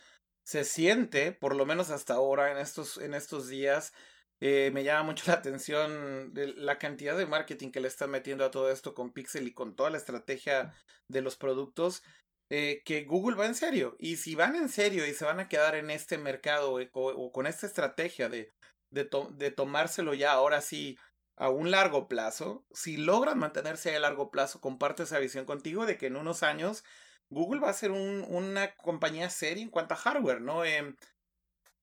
se siente, por lo menos hasta ahora, en estos, en estos días, eh, me llama mucho la atención la cantidad de marketing que le están metiendo a todo esto con Pixel y con toda la estrategia de los productos. Eh, que Google va en serio. Y si van en serio y se van a quedar en este mercado eh, o, con esta estrategia de, de, tomárselo ya ahora sí a un largo plazo, si logran mantenerse a largo plazo, comparto esa visión contigo de que en unos años Google va a ser un, una compañía seria en cuanto a hardware, ¿no? Eh,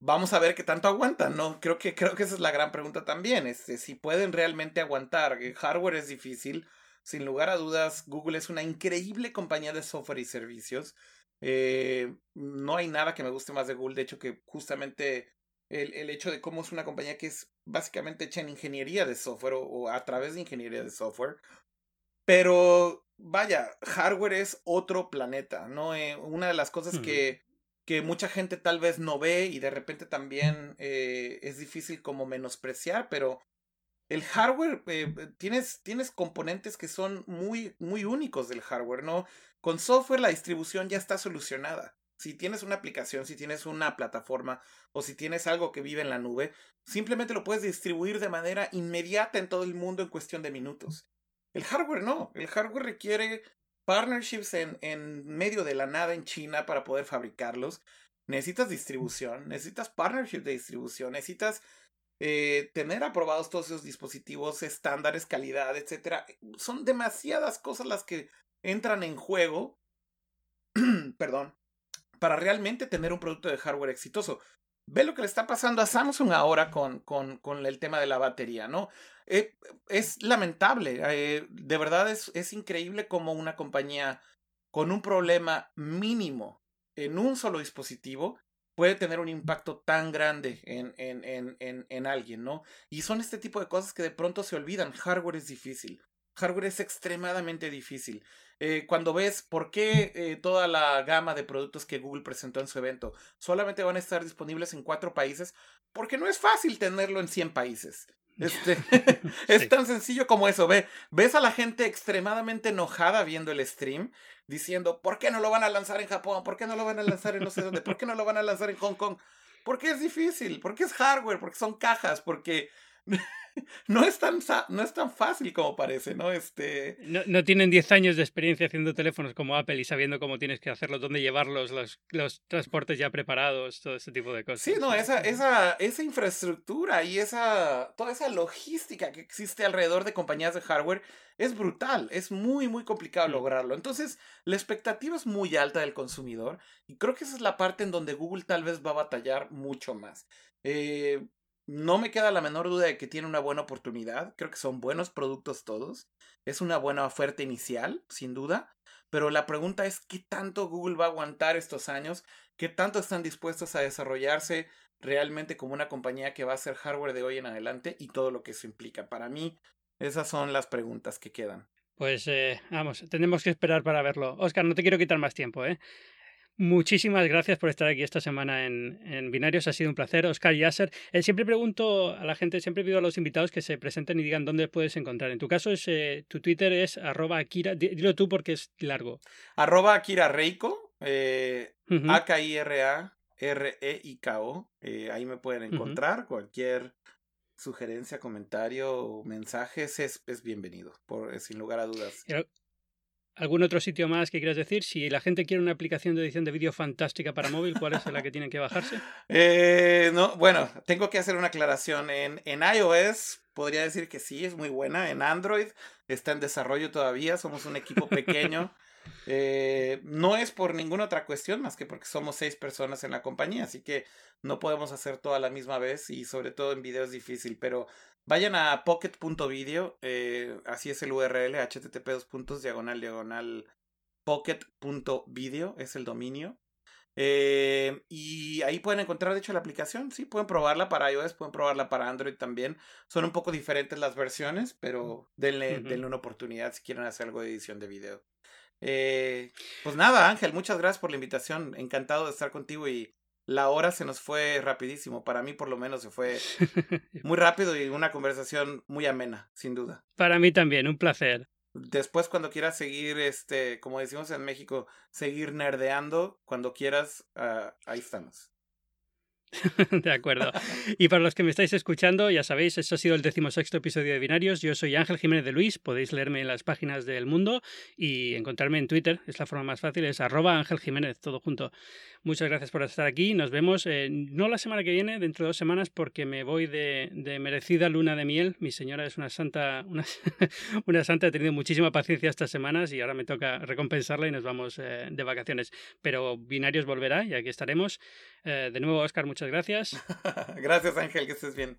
vamos a ver qué tanto aguantan, ¿no? Creo que, creo que esa es la gran pregunta también, este, si pueden realmente aguantar. El hardware es difícil, sin lugar a dudas, Google es una increíble compañía de software y servicios. Eh, no hay nada que me guste más de Google, de hecho que justamente el, el, hecho de cómo es una compañía que es básicamente hecha en ingeniería de software o, a través de ingeniería de software. Pero vaya, hardware es otro planeta, ¿no? Eh, una de las cosas que que mucha gente tal vez no ve y de repente también eh, es difícil como menospreciar, pero el hardware, eh, tienes, tienes componentes que son muy, muy únicos del hardware, ¿no? Con software la distribución ya está solucionada. Si tienes una aplicación, si tienes una plataforma o si tienes algo que vive en la nube, simplemente lo puedes distribuir de manera inmediata en todo el mundo en cuestión de minutos. El hardware no, el hardware requiere partnerships en, en medio de la nada en China para poder fabricarlos. Necesitas distribución, necesitas partnerships de distribución, necesitas eh, tener aprobados todos esos dispositivos, estándares, calidad, etcétera. Son demasiadas cosas las que entran en juego [CLEARS THROAT] perdón, para realmente tener un producto de hardware exitoso. Ve lo que le está pasando a Samsung ahora con, con, con el tema de la batería, ¿no? Eh, es lamentable, eh, de verdad es, es increíble como una compañía con un problema mínimo en un solo dispositivo puede tener un impacto tan grande en, en, en, en, en alguien, ¿no? Y son este tipo de cosas que de pronto se olvidan. Hardware es difícil. Hardware es extremadamente difícil. Eh, cuando ves por qué eh, toda la gama de productos que Google presentó en su evento solamente van a estar disponibles en cuatro países, porque no es fácil tenerlo en 100 países. Este, [LAUGHS] [LAUGHS] es tan sencillo como eso. Ve, ves a la gente extremadamente enojada viendo el stream, diciendo, ¿por qué no lo van a lanzar en Japón? ¿Por qué no lo van a lanzar en no sé dónde? ¿Por qué no lo van a lanzar en Hong Kong? Porque es difícil, porque es hardware, porque son cajas, porque [LAUGHS] no es tan, no es tan fácil como parece, ¿no? Este... No, no tienen 10 años de experiencia haciendo teléfonos como Apple y sabiendo cómo tienes que hacerlos, dónde llevarlos, los, los transportes ya preparados, todo ese tipo de cosas. Sí, no, esa, esa, esa infraestructura y esa, toda esa logística que existe alrededor de compañías de hardware es brutal, es muy, muy complicado lograrlo. Entonces, la expectativa es muy alta del consumidor y creo que esa es la parte en donde Google tal vez va a batallar mucho más. Eh, no me queda la menor duda de que tiene una buena oportunidad. Creo que son buenos productos todos. Es una buena oferta inicial, sin duda. Pero la pregunta es qué tanto Google va a aguantar estos años, qué tanto están dispuestos a desarrollarse realmente como una compañía que va a hacer hardware de hoy en adelante y todo lo que eso implica. Para mí, esas son las preguntas que quedan. Pues eh, vamos, tenemos que esperar para verlo. Oscar, no te quiero quitar más tiempo, ¿eh? Muchísimas gracias por estar aquí esta semana en, en Binarios. Ha sido un placer. Oscar Yasser. Eh, siempre pregunto a la gente, siempre pido a los invitados que se presenten y digan dónde puedes encontrar. En tu caso, es eh, tu Twitter es arroba Akira. Dilo tú porque es largo. Arroba Akira Reiko. Eh, A-K-I-R-A-R-E-I-K-O. Eh, ahí me pueden encontrar. Cualquier sugerencia, comentario o mensajes es, es bienvenido, por, sin lugar a dudas. ¿Algún otro sitio más que quieras decir? Si la gente quiere una aplicación de edición de vídeo fantástica para móvil, ¿cuál es la que tienen que bajarse? [LAUGHS] Eh, no, bueno, tengo que hacer una aclaración. En, en iOS podría decir que sí, es muy buena. En Android está en desarrollo todavía, somos un equipo pequeño. [LAUGHS] Eh, no es por ninguna otra cuestión más que porque somos seis personas en la compañía, así que no podemos hacer todo a la misma vez y sobre todo en video es difícil, pero vayan a pocket.video, eh, así es el URL, http dos diagonal diagonal pocket.video es el dominio. Eh, y ahí pueden encontrar, de hecho, la aplicación. Sí, pueden probarla para iOS, pueden probarla para Android también. Son un poco diferentes las versiones, pero denle, denle una oportunidad si quieren hacer algo de edición de video. Eh, pues nada, Ángel, muchas gracias por la invitación. Encantado de estar contigo y la hora se nos fue rapidísimo. Para mí, por lo menos, se fue [LAUGHS] muy rápido y una conversación muy amena, sin duda. Para mí también, un placer. Después, cuando quieras seguir, este, como decimos en México, seguir nerdeando, cuando quieras, uh, ahí estamos. [LAUGHS] de acuerdo. Y para los que me estáis escuchando, ya sabéis, esto ha sido el decimosexto episodio de Binarios. Yo soy Ángel Jiménez de Luis, podéis leerme en las páginas del mundo y encontrarme en Twitter, es la forma más fácil, es arroba Ángel Jiménez, todo junto. Muchas gracias por estar aquí, nos vemos, eh, no la semana que viene, dentro de dos semanas, porque me voy de, merecida luna de miel. Mi señora es una santa, una, [LAUGHS] santa, ha tenido muchísima paciencia estas semanas y ahora me toca recompensarla y nos vamos eh, de vacaciones. Pero Binarios volverá y aquí estaremos. Eh, de nuevo, Oscar, gracias. [LAUGHS] gracias, Ángel, que estés bien.